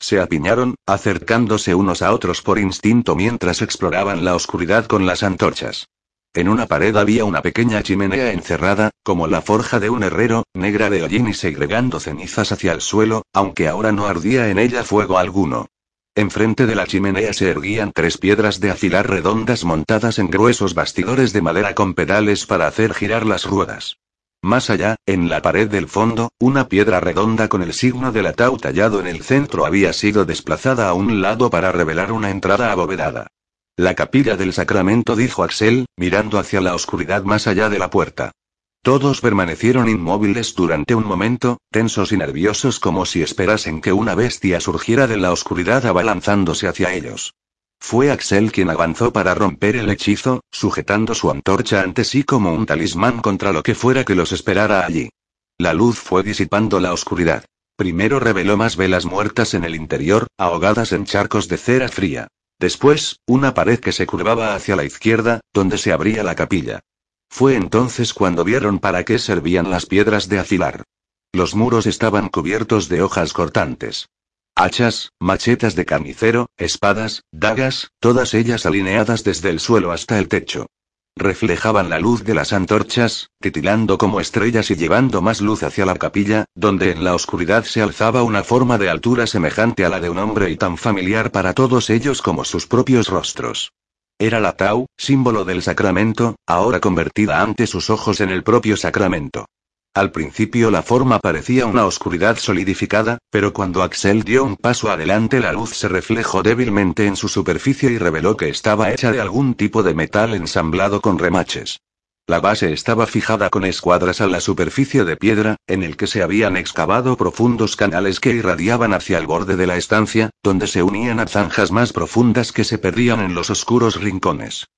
Se apiñaron, acercándose unos a otros por instinto mientras exploraban la oscuridad con las antorchas. En una pared había una pequeña chimenea encerrada, como la forja de un herrero, negra de hollín y segregando cenizas hacia el suelo, aunque ahora no ardía en ella fuego alguno. Enfrente de la chimenea se erguían tres piedras de afilar redondas montadas en gruesos bastidores de madera con pedales para hacer girar las ruedas. Más allá, en la pared del fondo, una piedra redonda con el signo del atau tallado en el centro había sido desplazada a un lado para revelar una entrada abovedada. La capilla del sacramento, dijo Axel, mirando hacia la oscuridad más allá de la puerta. Todos permanecieron inmóviles durante un momento, tensos y nerviosos como si esperasen que una bestia surgiera de la oscuridad abalanzándose hacia ellos. Fue Axel quien avanzó para romper el hechizo, sujetando su antorcha ante sí como un talismán contra lo que fuera que los esperara allí. La luz fue disipando la oscuridad. Primero reveló más velas muertas en el interior, ahogadas en charcos de cera fría. Después, una pared que se curvaba hacia la izquierda, donde se abría la capilla. Fue entonces cuando vieron para qué servían las piedras de afilar. Los muros estaban cubiertos de hojas cortantes. Hachas, machetas de carnicero, espadas, dagas, todas ellas alineadas desde el suelo hasta el techo. Reflejaban la luz de las antorchas, titilando como estrellas y llevando más luz hacia la capilla, donde en la oscuridad se alzaba una forma de altura semejante a la de un hombre y tan familiar para todos ellos como sus propios rostros. Era la tau, símbolo del sacramento, ahora convertida ante sus ojos en el propio sacramento. Al principio la forma parecía una oscuridad solidificada, pero cuando Axel dio un paso adelante la luz se reflejó débilmente en su superficie y reveló que estaba hecha de algún tipo de metal ensamblado con remaches. La base estaba fijada con escuadras a la superficie de piedra, en el que se habían excavado profundos canales que irradiaban hacia el borde de la estancia, donde se unían a zanjas más profundas que se perdían en los oscuros rincones.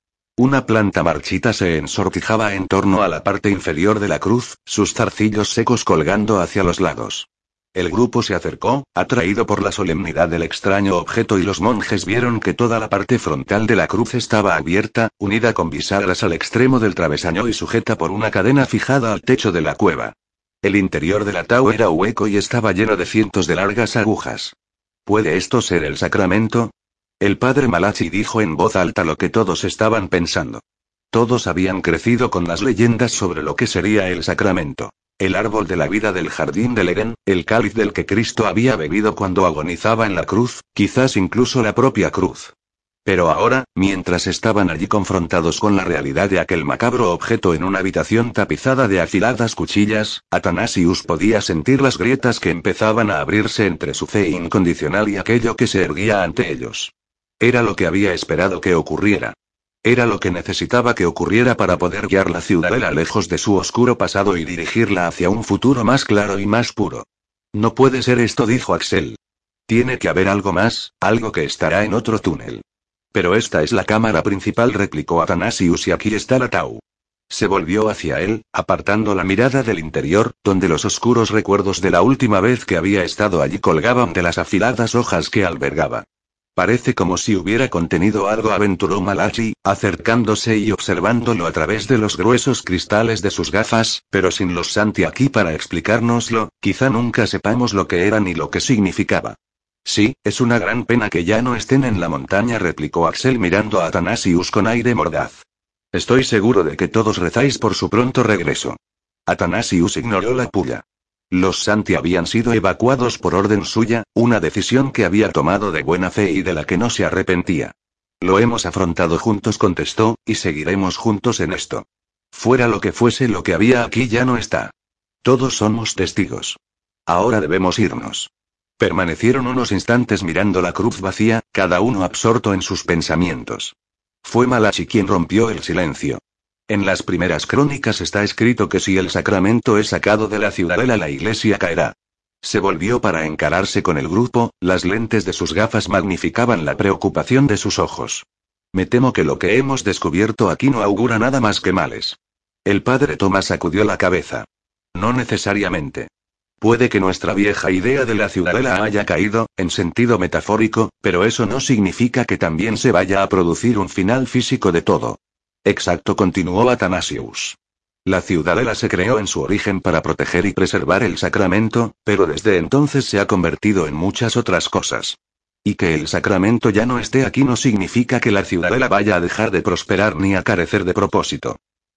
Una planta marchita se ensortijaba en torno a la parte inferior de la cruz, sus zarcillos secos colgando hacia los lados. El grupo se acercó, atraído por la solemnidad del extraño objeto y los monjes vieron que toda la parte frontal de la cruz estaba abierta, unida con bisagras al extremo del travesaño y sujeta por una cadena fijada al techo de la cueva. El interior del atao era hueco y estaba lleno de cientos de largas agujas. ¿Puede esto ser el sacramento? El padre Malachi dijo en voz alta lo que todos estaban pensando. Todos habían crecido con las leyendas sobre lo que sería el sacramento. El árbol de la vida del jardín del Edén, el cáliz del que Cristo había bebido cuando agonizaba en la cruz, quizás incluso la propia cruz. Pero ahora, mientras estaban allí confrontados con la realidad de aquel macabro objeto en una habitación tapizada de afiladas cuchillas, Atanasius podía sentir las grietas que empezaban a abrirse entre su fe incondicional y aquello que se erguía ante ellos. Era lo que había esperado que ocurriera. Era lo que necesitaba que ocurriera para poder guiar la ciudadela lejos de su oscuro pasado y dirigirla hacia un futuro más claro y más puro. No puede ser esto, dijo Axel. Tiene que haber algo más, algo que estará en otro túnel. Pero esta es la cámara principal, replicó Atanasius, y aquí está la Tau. Se volvió hacia él, apartando la mirada del interior, donde los oscuros recuerdos de la última vez que había estado allí colgaban de las afiladas hojas que albergaba. Parece como si hubiera contenido algo, aventuró Malachi, acercándose y observándolo a través de los gruesos cristales de sus gafas, pero sin los Santi aquí para explicárnoslo, quizá nunca sepamos lo que era ni lo que significaba. Sí, es una gran pena que ya no estén en la montaña, replicó Axel mirando a Atanasius con aire mordaz. Estoy seguro de que todos rezáis por su pronto regreso. Atanasius ignoró la puya. Los Santi habían sido evacuados por orden suya, una decisión que había tomado de buena fe y de la que no se arrepentía. Lo hemos afrontado juntos, contestó, y seguiremos juntos en esto. Fuera lo que fuese lo que había aquí ya no está. Todos somos testigos. Ahora debemos irnos. Permanecieron unos instantes mirando la cruz vacía, cada uno absorto en sus pensamientos. Fue Malachi quien rompió el silencio. En las primeras crónicas está escrito que si el sacramento es sacado de la ciudadela la iglesia caerá. Se volvió para encararse con el grupo, las lentes de sus gafas magnificaban la preocupación de sus ojos. Me temo que lo que hemos descubierto aquí no augura nada más que males. El padre Tomás sacudió la cabeza. No necesariamente. Puede que nuestra vieja idea de la ciudadela haya caído, en sentido metafórico, pero eso no significa que también se vaya a producir un final físico de todo. Exacto, continuó Atanasius. La ciudadela se creó en su origen para proteger y preservar el sacramento, pero desde entonces se ha convertido en muchas otras cosas. Y que el sacramento ya no esté aquí no significa que la ciudadela vaya a dejar de prosperar ni a carecer de propósito.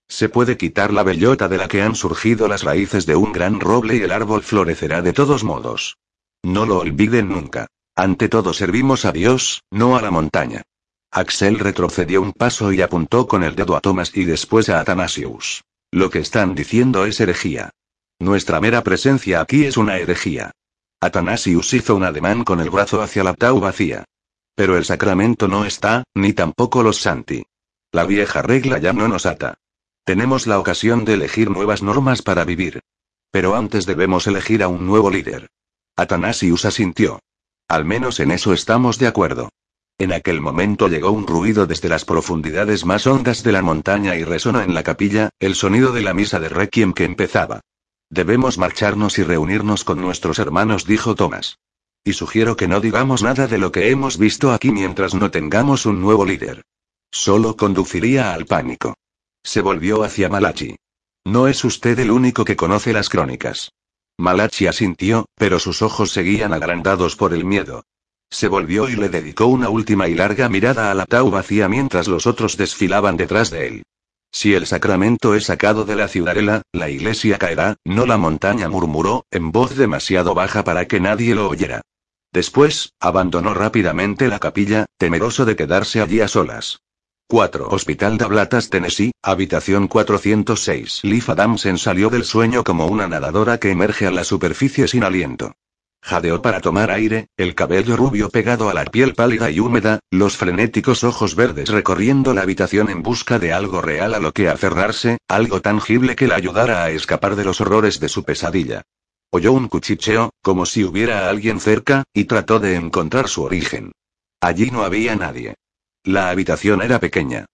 Se puede quitar la bellota de la que han surgido las raíces de un gran roble y el árbol florecerá de todos modos. No lo olviden nunca. Ante todo servimos a Dios, no a la montaña. Axel retrocedió un paso y apuntó con el dedo a Thomas y después a Athanasius. Lo que están diciendo es herejía. Nuestra mera presencia aquí es una herejía. Atanasius hizo un ademán con el brazo hacia la tau vacía. Pero el sacramento no está, ni tampoco los santi. La vieja regla ya no nos ata. Tenemos la ocasión de elegir nuevas normas para vivir. Pero antes debemos elegir a un nuevo líder. Atanasius asintió. Al menos en eso estamos de acuerdo. En aquel momento llegó un ruido desde las profundidades más hondas de la montaña y resonó en la capilla, el sonido de la misa de Requiem que empezaba. Debemos marcharnos y reunirnos con nuestros hermanos, dijo Thomas. Y sugiero que no digamos nada de lo que hemos visto aquí mientras no tengamos un nuevo líder. Solo conduciría al pánico. Se volvió hacia Malachi. No es usted el único que conoce las crónicas. Malachi asintió, pero sus ojos seguían agrandados por el miedo. Se volvió y le dedicó una última y larga mirada a la tau vacía mientras los otros desfilaban detrás de él. Si el sacramento es sacado de la ciudadela, la iglesia caerá, no la montaña murmuró, en voz demasiado baja para que nadie lo oyera. Después, abandonó rápidamente la capilla, temeroso de quedarse allí a solas. 4. Hospital de Ablatas, Tennessee, habitación 406. Leaf Adamsen salió del sueño como una nadadora que emerge a la superficie sin aliento. Jadeó para tomar aire, el cabello rubio pegado a la piel pálida y húmeda, los frenéticos ojos verdes recorriendo la habitación en busca de algo real a lo que aferrarse, algo tangible que la ayudara a escapar de los horrores de su pesadilla. Oyó un cuchicheo, como si hubiera alguien cerca, y trató de encontrar su origen. Allí no había nadie. La habitación era pequeña.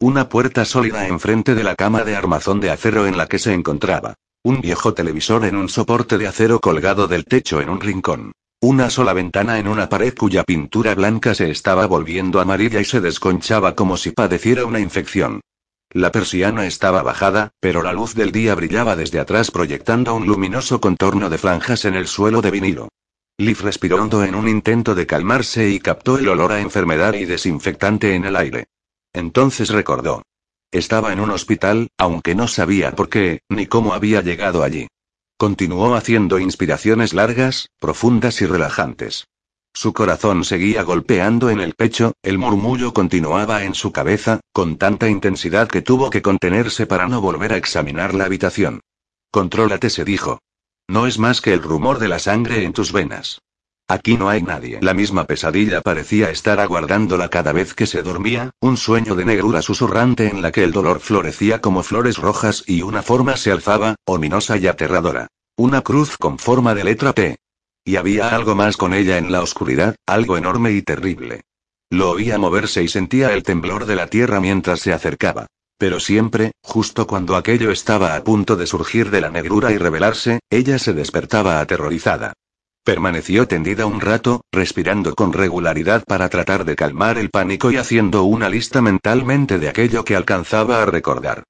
Una puerta sólida enfrente de la cama de armazón de acero en la que se encontraba. Un viejo televisor en un soporte de acero colgado del techo en un rincón. Una sola ventana en una pared cuya pintura blanca se estaba volviendo amarilla y se desconchaba como si padeciera una infección. La persiana estaba bajada, pero la luz del día brillaba desde atrás proyectando un luminoso contorno de franjas en el suelo de vinilo. Liv respiró hondo en un intento de calmarse y captó el olor a enfermedad y desinfectante en el aire. Entonces recordó. Estaba en un hospital, aunque no sabía por qué, ni cómo había llegado allí. Continuó haciendo inspiraciones largas, profundas y relajantes. Su corazón seguía golpeando en el pecho, el murmullo continuaba en su cabeza, con tanta intensidad que tuvo que contenerse para no volver a examinar la habitación. Contrólate, se dijo. No es más que el rumor de la sangre en tus venas. Aquí no hay nadie. La misma pesadilla parecía estar aguardándola cada vez que se dormía, un sueño de negrura susurrante en la que el dolor florecía como flores rojas y una forma se alzaba, ominosa y aterradora. Una cruz con forma de letra P. Y había algo más con ella en la oscuridad, algo enorme y terrible. Lo oía moverse y sentía el temblor de la tierra mientras se acercaba. Pero siempre, justo cuando aquello estaba a punto de surgir de la negrura y revelarse, ella se despertaba aterrorizada. Permaneció tendida un rato, respirando con regularidad para tratar de calmar el pánico y haciendo una lista mentalmente de aquello que alcanzaba a recordar.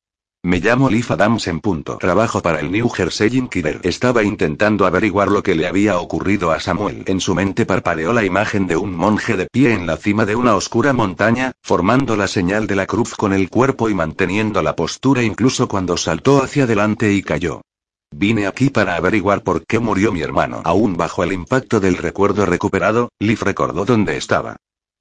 Me llamo Leaf Adams en punto. Trabajo para el New Jersey Inquirer. Estaba intentando averiguar lo que le había ocurrido a Samuel. En su mente parpadeó la imagen de un monje de pie en la cima de una oscura montaña, formando la señal de la cruz con el cuerpo y manteniendo la postura incluso cuando saltó hacia adelante y cayó. Vine aquí para averiguar por qué murió mi hermano. Aún bajo el impacto del recuerdo recuperado, Leaf recordó dónde estaba.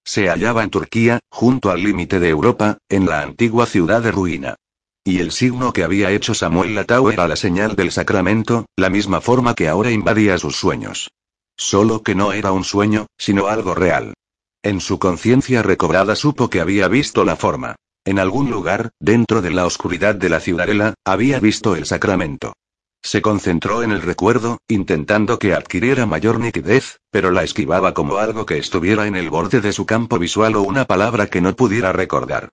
Se hallaba en Turquía, junto al límite de Europa, en la antigua ciudad de Ruina. Y el signo que había hecho Samuel Latau era la señal del sacramento, la misma forma que ahora invadía sus sueños. Solo que no era un sueño, sino algo real. En su conciencia recobrada supo que había visto la forma. En algún lugar, dentro de la oscuridad de la ciudadela, había visto el sacramento. Se concentró en el recuerdo, intentando que adquiriera mayor nitidez, pero la esquivaba como algo que estuviera en el borde de su campo visual o una palabra que no pudiera recordar.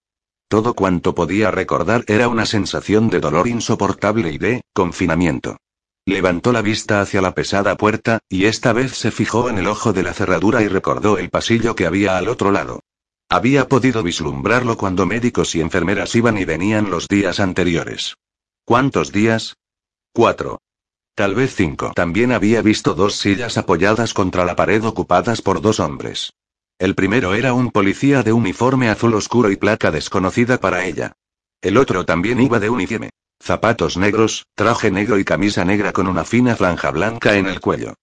Todo cuanto podía recordar era una sensación de dolor insoportable y de confinamiento. Levantó la vista hacia la pesada puerta, y esta vez se fijó en el ojo de la cerradura y recordó el pasillo que había al otro lado. Había podido vislumbrarlo cuando médicos y enfermeras iban y venían los días anteriores. ¿Cuántos días? Cuatro. Tal vez cinco. También había visto dos sillas apoyadas contra la pared ocupadas por dos hombres. El primero era un policía de uniforme azul oscuro y placa desconocida para ella. El otro también iba de uniforme. Zapatos negros, traje negro y camisa negra con una fina franja blanca en el cuello.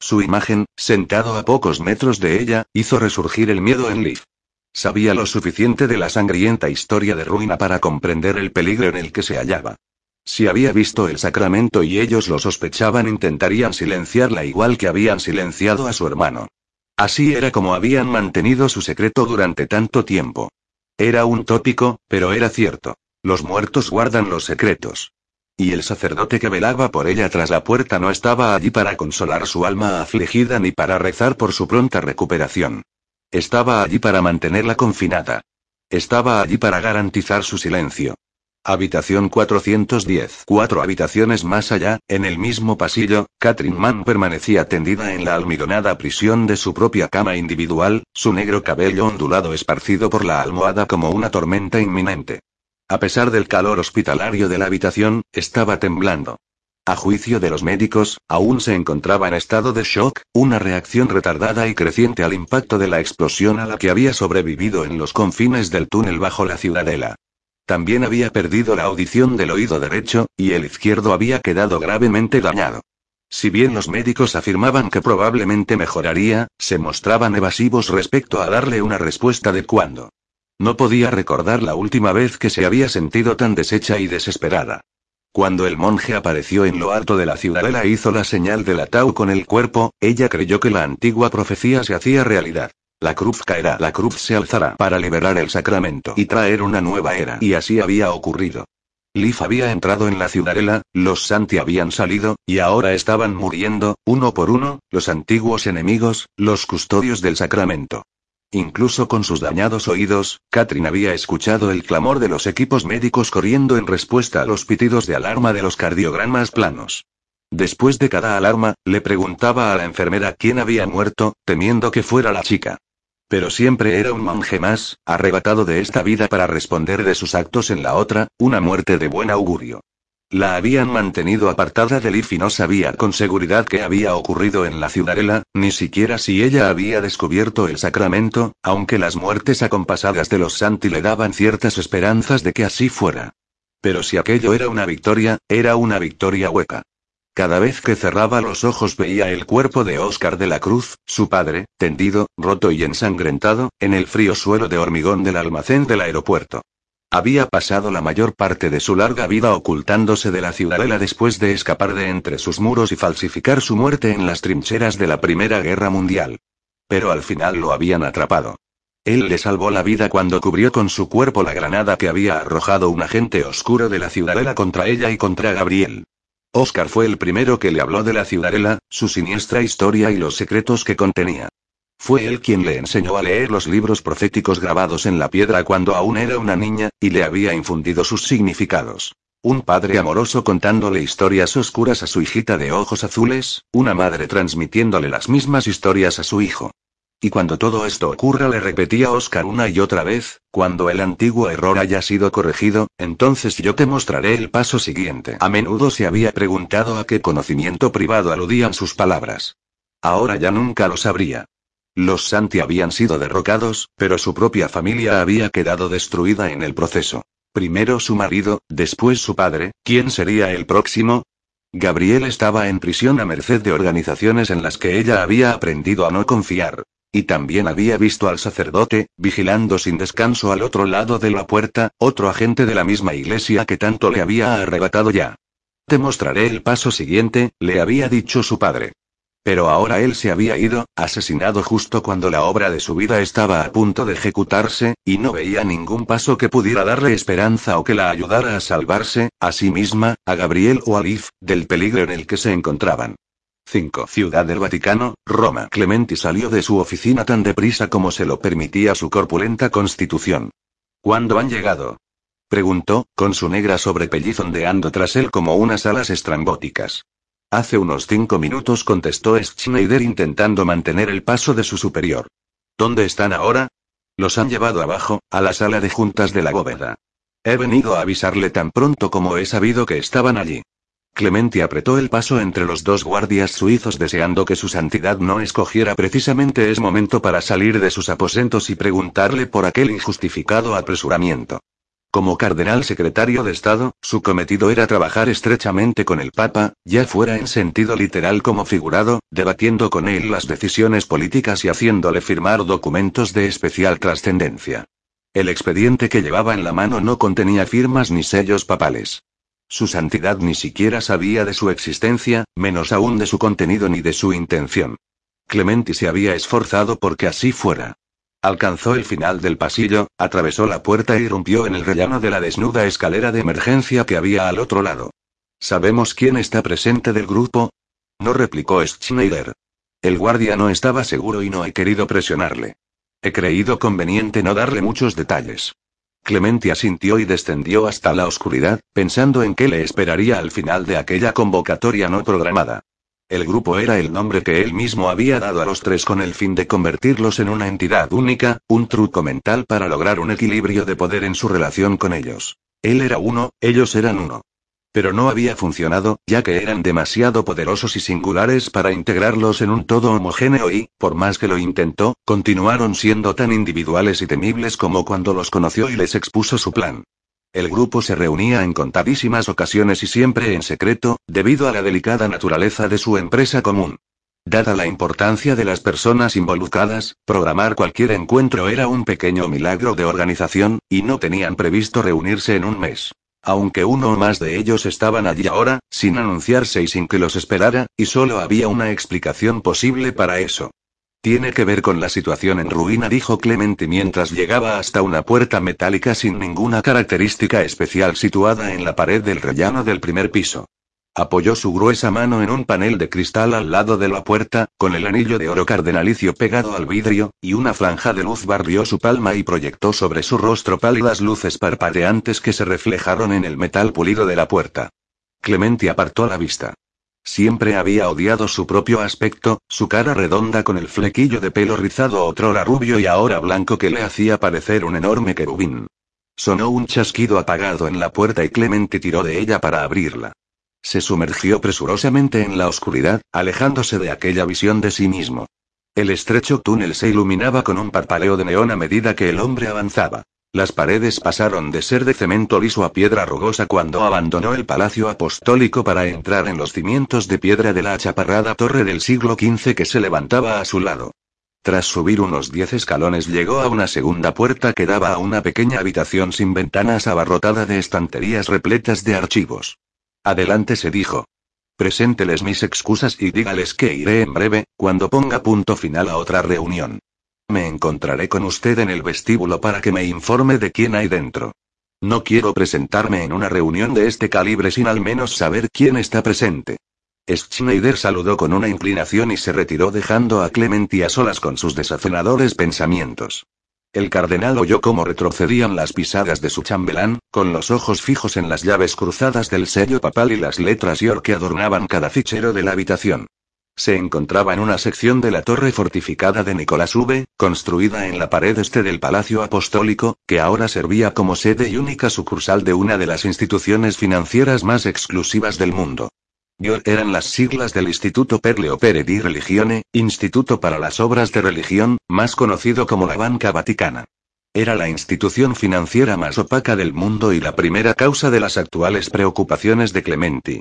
Su imagen, sentado a pocos metros de ella, hizo resurgir el miedo en Leaf. Sabía lo suficiente de la sangrienta historia de ruina para comprender el peligro en el que se hallaba. Si había visto el sacramento y ellos lo sospechaban, intentarían silenciarla igual que habían silenciado a su hermano. Así era como habían mantenido su secreto durante tanto tiempo. Era un tópico, pero era cierto. Los muertos guardan los secretos. Y el sacerdote que velaba por ella tras la puerta no estaba allí para consolar su alma afligida ni para rezar por su pronta recuperación. Estaba allí para mantenerla confinada. Estaba allí para garantizar su silencio. Habitación 410. Cuatro habitaciones más allá, en el mismo pasillo, Catherine Mann permanecía tendida en la almidonada prisión de su propia cama individual, su negro cabello ondulado esparcido por la almohada como una tormenta inminente. A pesar del calor hospitalario de la habitación, estaba temblando. A juicio de los médicos, aún se encontraba en estado de shock, una reacción retardada y creciente al impacto de la explosión a la que había sobrevivido en los confines del túnel bajo la ciudadela. También había perdido la audición del oído derecho, y el izquierdo había quedado gravemente dañado. Si bien los médicos afirmaban que probablemente mejoraría, se mostraban evasivos respecto a darle una respuesta de cuándo. No podía recordar la última vez que se había sentido tan deshecha y desesperada. Cuando el monje apareció en lo alto de la ciudadela e hizo la señal del atau con el cuerpo, ella creyó que la antigua profecía se hacía realidad. La cruz caerá, la cruz se alzará para liberar el sacramento y traer una nueva era. Y así había ocurrido. Leaf había entrado en la ciudadela, los Santi habían salido, y ahora estaban muriendo, uno por uno, los antiguos enemigos, los custodios del sacramento. Incluso con sus dañados oídos, Catherine había escuchado el clamor de los equipos médicos corriendo en respuesta a los pitidos de alarma de los cardiogramas planos. Después de cada alarma, le preguntaba a la enfermera quién había muerto, temiendo que fuera la chica. Pero siempre era un monje más, arrebatado de esta vida para responder de sus actos en la otra, una muerte de buen augurio. La habían mantenido apartada de Leaf y no sabía con seguridad qué había ocurrido en la ciudadela, ni siquiera si ella había descubierto el sacramento, aunque las muertes acompasadas de los Santi le daban ciertas esperanzas de que así fuera. Pero si aquello era una victoria, era una victoria hueca. Cada vez que cerraba los ojos veía el cuerpo de Oscar de la Cruz, su padre, tendido, roto y ensangrentado, en el frío suelo de hormigón del almacén del aeropuerto. Había pasado la mayor parte de su larga vida ocultándose de la ciudadela después de escapar de entre sus muros y falsificar su muerte en las trincheras de la Primera Guerra Mundial. Pero al final lo habían atrapado. Él le salvó la vida cuando cubrió con su cuerpo la granada que había arrojado un agente oscuro de la ciudadela contra ella y contra Gabriel. Oscar fue el primero que le habló de la ciudadela, su siniestra historia y los secretos que contenía. Fue él quien le enseñó a leer los libros proféticos grabados en la piedra cuando aún era una niña, y le había infundido sus significados. Un padre amoroso contándole historias oscuras a su hijita de ojos azules, una madre transmitiéndole las mismas historias a su hijo. Y cuando todo esto ocurra, le repetía Oscar una y otra vez, cuando el antiguo error haya sido corregido, entonces yo te mostraré el paso siguiente. A menudo se había preguntado a qué conocimiento privado aludían sus palabras. Ahora ya nunca lo sabría. Los Santi habían sido derrocados, pero su propia familia había quedado destruida en el proceso. Primero su marido, después su padre, ¿quién sería el próximo? Gabriel estaba en prisión a merced de organizaciones en las que ella había aprendido a no confiar. Y también había visto al sacerdote, vigilando sin descanso al otro lado de la puerta, otro agente de la misma iglesia que tanto le había arrebatado ya. Te mostraré el paso siguiente, le había dicho su padre. Pero ahora él se había ido, asesinado justo cuando la obra de su vida estaba a punto de ejecutarse, y no veía ningún paso que pudiera darle esperanza o que la ayudara a salvarse, a sí misma, a Gabriel o a Liv, del peligro en el que se encontraban. 5. Ciudad del Vaticano, Roma. Clementi salió de su oficina tan deprisa como se lo permitía su corpulenta constitución. ¿Cuándo han llegado? Preguntó, con su negra sobrepelliz ondeando tras él como unas alas estrambóticas. Hace unos cinco minutos contestó Schneider intentando mantener el paso de su superior. ¿Dónde están ahora? Los han llevado abajo, a la sala de juntas de la bóveda. He venido a avisarle tan pronto como he sabido que estaban allí. Clementi apretó el paso entre los dos guardias suizos deseando que su santidad no escogiera precisamente ese momento para salir de sus aposentos y preguntarle por aquel injustificado apresuramiento. Como cardenal secretario de Estado, su cometido era trabajar estrechamente con el Papa, ya fuera en sentido literal como figurado, debatiendo con él las decisiones políticas y haciéndole firmar documentos de especial trascendencia. El expediente que llevaba en la mano no contenía firmas ni sellos papales. Su santidad ni siquiera sabía de su existencia, menos aún de su contenido ni de su intención. Clementi se había esforzado porque así fuera. Alcanzó el final del pasillo, atravesó la puerta y irrumpió en el rellano de la desnuda escalera de emergencia que había al otro lado. ¿Sabemos quién está presente del grupo? No replicó Schneider. El guardia no estaba seguro y no he querido presionarle. He creído conveniente no darle muchos detalles. Clementi asintió y descendió hasta la oscuridad, pensando en qué le esperaría al final de aquella convocatoria no programada. El grupo era el nombre que él mismo había dado a los tres con el fin de convertirlos en una entidad única, un truco mental para lograr un equilibrio de poder en su relación con ellos. Él era uno, ellos eran uno. Pero no había funcionado, ya que eran demasiado poderosos y singulares para integrarlos en un todo homogéneo y, por más que lo intentó, continuaron siendo tan individuales y temibles como cuando los conoció y les expuso su plan. El grupo se reunía en contadísimas ocasiones y siempre en secreto, debido a la delicada naturaleza de su empresa común. Dada la importancia de las personas involucradas, programar cualquier encuentro era un pequeño milagro de organización, y no tenían previsto reunirse en un mes. Aunque uno o más de ellos estaban allí ahora, sin anunciarse y sin que los esperara, y solo había una explicación posible para eso. Tiene que ver con la situación en ruina, dijo Clemente mientras llegaba hasta una puerta metálica sin ninguna característica especial situada en la pared del rellano del primer piso. Apoyó su gruesa mano en un panel de cristal al lado de la puerta, con el anillo de oro cardenalicio pegado al vidrio, y una franja de luz barrió su palma y proyectó sobre su rostro pálidas luces parpadeantes que se reflejaron en el metal pulido de la puerta. Clemente apartó la vista. Siempre había odiado su propio aspecto, su cara redonda con el flequillo de pelo rizado otrora rubio y ahora blanco que le hacía parecer un enorme querubín. Sonó un chasquido apagado en la puerta y Clemente tiró de ella para abrirla. Se sumergió presurosamente en la oscuridad, alejándose de aquella visión de sí mismo. El estrecho túnel se iluminaba con un parpaleo de neón a medida que el hombre avanzaba. Las paredes pasaron de ser de cemento liso a piedra rugosa cuando abandonó el palacio apostólico para entrar en los cimientos de piedra de la achaparrada torre del siglo XV que se levantaba a su lado. Tras subir unos diez escalones llegó a una segunda puerta que daba a una pequeña habitación sin ventanas abarrotada de estanterías repletas de archivos. Adelante se dijo. Presénteles mis excusas y dígales que iré en breve, cuando ponga punto final a otra reunión. Me encontraré con usted en el vestíbulo para que me informe de quién hay dentro. No quiero presentarme en una reunión de este calibre sin al menos saber quién está presente. Schneider saludó con una inclinación y se retiró dejando a Clementi a solas con sus desafinadores pensamientos. El cardenal oyó cómo retrocedían las pisadas de su chambelán, con los ojos fijos en las llaves cruzadas del sello papal y las letras York que adornaban cada fichero de la habitación. Se encontraba en una sección de la torre fortificada de Nicolás V, construida en la pared este del Palacio Apostólico, que ahora servía como sede y única sucursal de una de las instituciones financieras más exclusivas del mundo. Eran las siglas del Instituto per le Opere di Religione, Instituto para las Obras de Religión, más conocido como la Banca Vaticana. Era la institución financiera más opaca del mundo y la primera causa de las actuales preocupaciones de Clementi.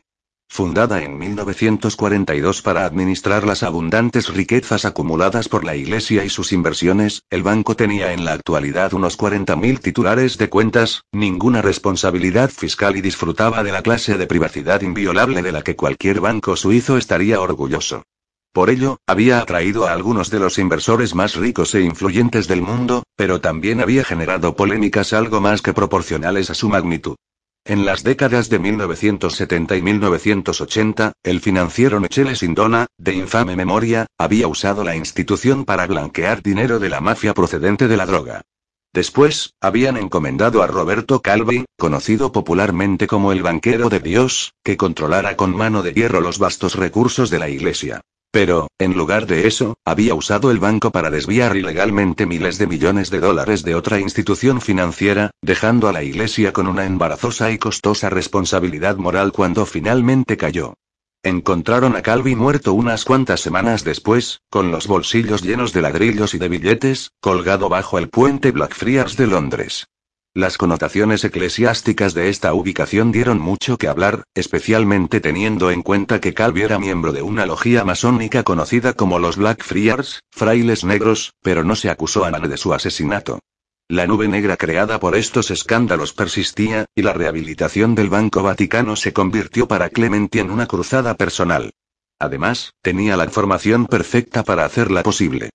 Fundada en 1942 para administrar las abundantes riquezas acumuladas por la Iglesia y sus inversiones, el banco tenía en la actualidad unos 40.000 titulares de cuentas, ninguna responsabilidad fiscal y disfrutaba de la clase de privacidad inviolable de la que cualquier banco suizo estaría orgulloso. Por ello, había atraído a algunos de los inversores más ricos e influyentes del mundo, pero también había generado polémicas algo más que proporcionales a su magnitud. En las décadas de 1970 y 1980, el financiero Michele Sindona, de infame memoria, había usado la institución para blanquear dinero de la mafia procedente de la droga. Después, habían encomendado a Roberto Calvi, conocido popularmente como el banquero de Dios, que controlara con mano de hierro los vastos recursos de la Iglesia. Pero, en lugar de eso, había usado el banco para desviar ilegalmente miles de millones de dólares de otra institución financiera, dejando a la Iglesia con una embarazosa y costosa responsabilidad moral cuando finalmente cayó. Encontraron a Calvi muerto unas cuantas semanas después, con los bolsillos llenos de ladrillos y de billetes, colgado bajo el puente Blackfriars de Londres. Las connotaciones eclesiásticas de esta ubicación dieron mucho que hablar, especialmente teniendo en cuenta que Calvi era miembro de una logía masónica conocida como los Blackfriars, frailes negros, pero no se acusó a nadie de su asesinato. La nube negra creada por estos escándalos persistía, y la rehabilitación del Banco Vaticano se convirtió para Clementi en una cruzada personal. Además, tenía la formación perfecta para hacerla posible.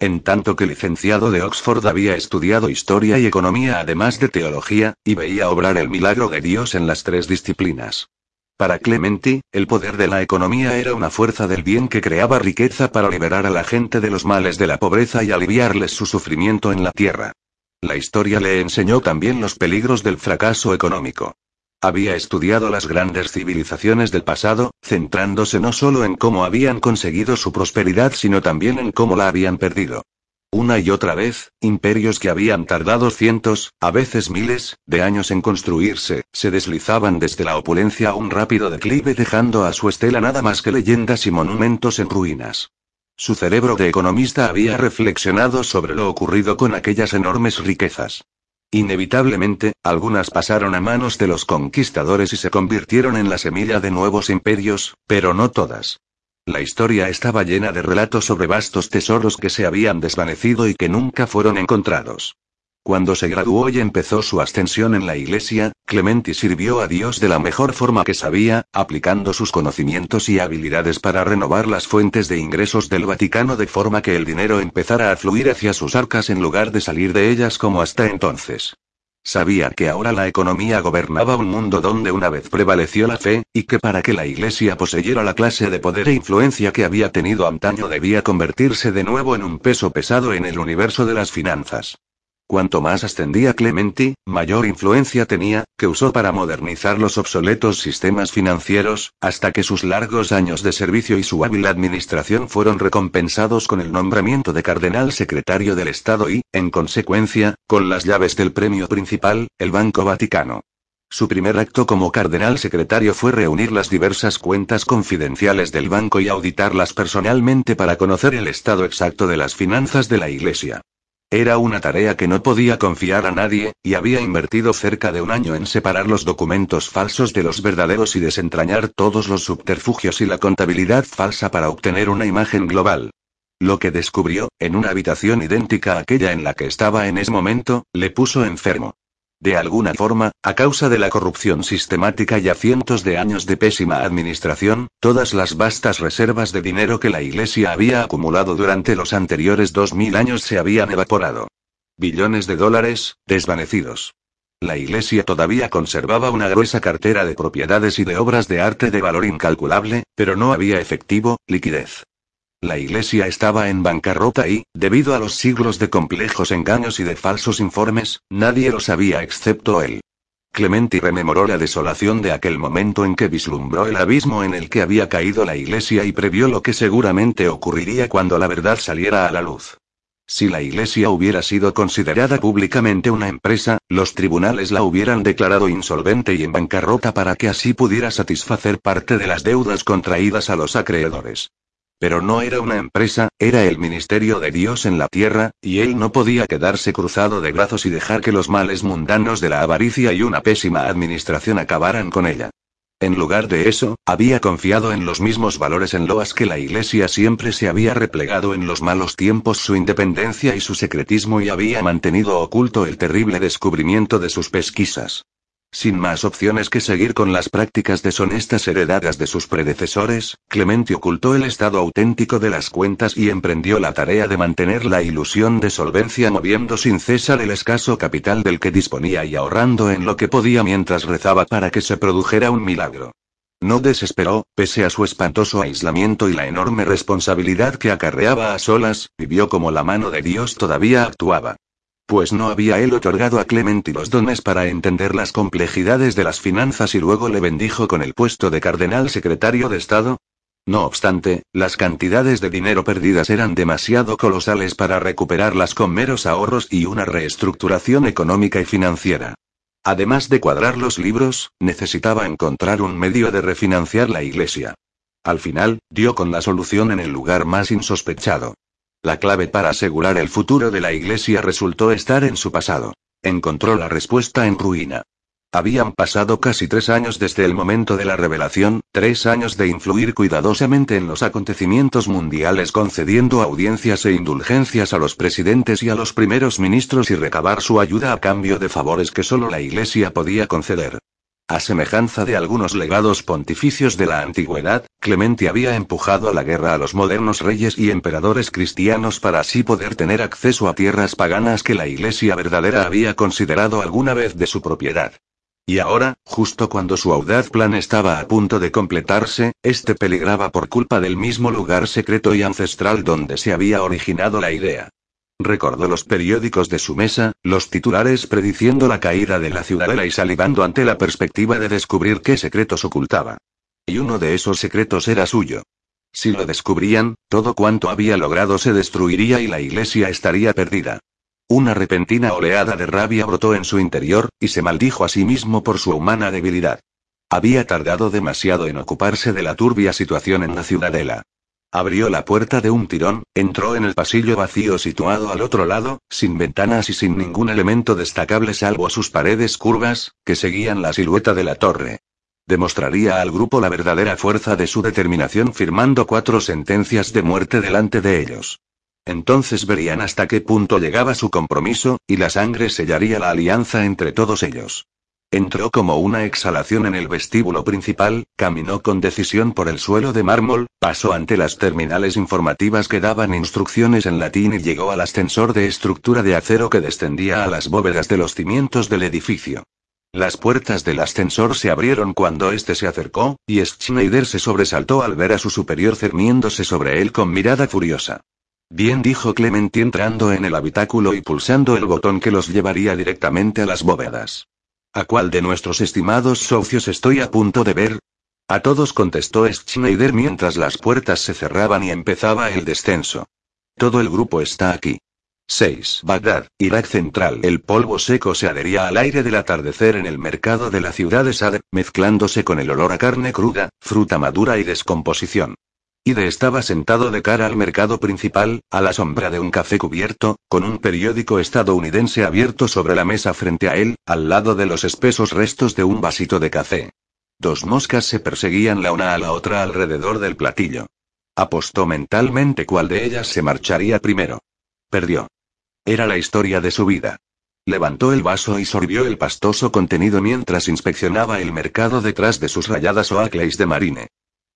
En tanto que licenciado de Oxford había estudiado historia y economía además de teología, y veía obrar el milagro de Dios en las tres disciplinas. Para Clementi, el poder de la economía era una fuerza del bien que creaba riqueza para liberar a la gente de los males de la pobreza y aliviarles su sufrimiento en la tierra. La historia le enseñó también los peligros del fracaso económico. Había estudiado las grandes civilizaciones del pasado, centrándose no solo en cómo habían conseguido su prosperidad, sino también en cómo la habían perdido. Una y otra vez, imperios que habían tardado cientos, a veces miles, de años en construirse, se deslizaban desde la opulencia a un rápido declive dejando a su estela nada más que leyendas y monumentos en ruinas. Su cerebro de economista había reflexionado sobre lo ocurrido con aquellas enormes riquezas. Inevitablemente, algunas pasaron a manos de los conquistadores y se convirtieron en la semilla de nuevos imperios, pero no todas. La historia estaba llena de relatos sobre vastos tesoros que se habían desvanecido y que nunca fueron encontrados. Cuando se graduó y empezó su ascensión en la iglesia, Clementi sirvió a Dios de la mejor forma que sabía, aplicando sus conocimientos y habilidades para renovar las fuentes de ingresos del Vaticano de forma que el dinero empezara a fluir hacia sus arcas en lugar de salir de ellas como hasta entonces. Sabía que ahora la economía gobernaba un mundo donde una vez prevaleció la fe, y que para que la Iglesia poseyera la clase de poder e influencia que había tenido antaño debía convertirse de nuevo en un peso pesado en el universo de las finanzas. Cuanto más ascendía Clementi, mayor influencia tenía, que usó para modernizar los obsoletos sistemas financieros, hasta que sus largos años de servicio y su hábil administración fueron recompensados con el nombramiento de cardenal secretario del Estado y, en consecuencia, con las llaves del premio principal, el Banco Vaticano. Su primer acto como cardenal secretario fue reunir las diversas cuentas confidenciales del banco y auditarlas personalmente para conocer el estado exacto de las finanzas de la Iglesia. Era una tarea que no podía confiar a nadie, y había invertido cerca de un año en separar los documentos falsos de los verdaderos y desentrañar todos los subterfugios y la contabilidad falsa para obtener una imagen global. Lo que descubrió, en una habitación idéntica a aquella en la que estaba en ese momento, le puso enfermo. De alguna forma, a causa de la corrupción sistemática y a cientos de años de pésima administración, todas las vastas reservas de dinero que la Iglesia había acumulado durante los anteriores dos mil años se habían evaporado. Billones de dólares, desvanecidos. La Iglesia todavía conservaba una gruesa cartera de propiedades y de obras de arte de valor incalculable, pero no había efectivo, liquidez. La iglesia estaba en bancarrota y, debido a los siglos de complejos engaños y de falsos informes, nadie lo sabía excepto él. Clementi rememoró la desolación de aquel momento en que vislumbró el abismo en el que había caído la iglesia y previó lo que seguramente ocurriría cuando la verdad saliera a la luz. Si la iglesia hubiera sido considerada públicamente una empresa, los tribunales la hubieran declarado insolvente y en bancarrota para que así pudiera satisfacer parte de las deudas contraídas a los acreedores. Pero no era una empresa, era el ministerio de Dios en la tierra, y él no podía quedarse cruzado de brazos y dejar que los males mundanos de la avaricia y una pésima administración acabaran con ella. En lugar de eso, había confiado en los mismos valores en loas que la Iglesia siempre se había replegado en los malos tiempos su independencia y su secretismo y había mantenido oculto el terrible descubrimiento de sus pesquisas. Sin más opciones que seguir con las prácticas deshonestas heredadas de sus predecesores, Clemente ocultó el estado auténtico de las cuentas y emprendió la tarea de mantener la ilusión de solvencia moviendo sin cesar el escaso capital del que disponía y ahorrando en lo que podía mientras rezaba para que se produjera un milagro. No desesperó, pese a su espantoso aislamiento y la enorme responsabilidad que acarreaba a solas, vivió como la mano de Dios todavía actuaba pues no había él otorgado a Clementi los dones para entender las complejidades de las finanzas y luego le bendijo con el puesto de cardenal secretario de Estado. No obstante, las cantidades de dinero perdidas eran demasiado colosales para recuperarlas con meros ahorros y una reestructuración económica y financiera. Además de cuadrar los libros, necesitaba encontrar un medio de refinanciar la iglesia. Al final, dio con la solución en el lugar más insospechado. La clave para asegurar el futuro de la iglesia resultó estar en su pasado. Encontró la respuesta en ruina. Habían pasado casi tres años desde el momento de la revelación, tres años de influir cuidadosamente en los acontecimientos mundiales concediendo audiencias e indulgencias a los presidentes y a los primeros ministros y recabar su ayuda a cambio de favores que solo la Iglesia podía conceder. A semejanza de algunos legados pontificios de la antigüedad, Clemente había empujado a la guerra a los modernos reyes y emperadores cristianos para así poder tener acceso a tierras paganas que la Iglesia verdadera había considerado alguna vez de su propiedad. Y ahora, justo cuando su audaz plan estaba a punto de completarse, este peligraba por culpa del mismo lugar secreto y ancestral donde se había originado la idea. Recordó los periódicos de su mesa, los titulares prediciendo la caída de la ciudadela y salivando ante la perspectiva de descubrir qué secretos ocultaba. Y uno de esos secretos era suyo. Si lo descubrían, todo cuanto había logrado se destruiría y la iglesia estaría perdida. Una repentina oleada de rabia brotó en su interior, y se maldijo a sí mismo por su humana debilidad. Había tardado demasiado en ocuparse de la turbia situación en la ciudadela. Abrió la puerta de un tirón, entró en el pasillo vacío situado al otro lado, sin ventanas y sin ningún elemento destacable salvo sus paredes curvas, que seguían la silueta de la torre. Demostraría al grupo la verdadera fuerza de su determinación firmando cuatro sentencias de muerte delante de ellos. Entonces verían hasta qué punto llegaba su compromiso, y la sangre sellaría la alianza entre todos ellos. Entró como una exhalación en el vestíbulo principal, caminó con decisión por el suelo de mármol, pasó ante las terminales informativas que daban instrucciones en latín y llegó al ascensor de estructura de acero que descendía a las bóvedas de los cimientos del edificio. Las puertas del ascensor se abrieron cuando éste se acercó, y Schneider se sobresaltó al ver a su superior cerniéndose sobre él con mirada furiosa. Bien dijo Clementi entrando en el habitáculo y pulsando el botón que los llevaría directamente a las bóvedas. ¿A cuál de nuestros estimados socios estoy a punto de ver? A todos contestó Schneider mientras las puertas se cerraban y empezaba el descenso. Todo el grupo está aquí. 6. Bagdad, Irak Central. El polvo seco se adhería al aire del atardecer en el mercado de la ciudad de Sade, mezclándose con el olor a carne cruda, fruta madura y descomposición. Ide estaba sentado de cara al mercado principal, a la sombra de un café cubierto, con un periódico estadounidense abierto sobre la mesa frente a él, al lado de los espesos restos de un vasito de café. Dos moscas se perseguían la una a la otra alrededor del platillo. Apostó mentalmente cuál de ellas se marcharía primero. Perdió. Era la historia de su vida. Levantó el vaso y sorbió el pastoso contenido mientras inspeccionaba el mercado detrás de sus rayadas Oakleys de marine.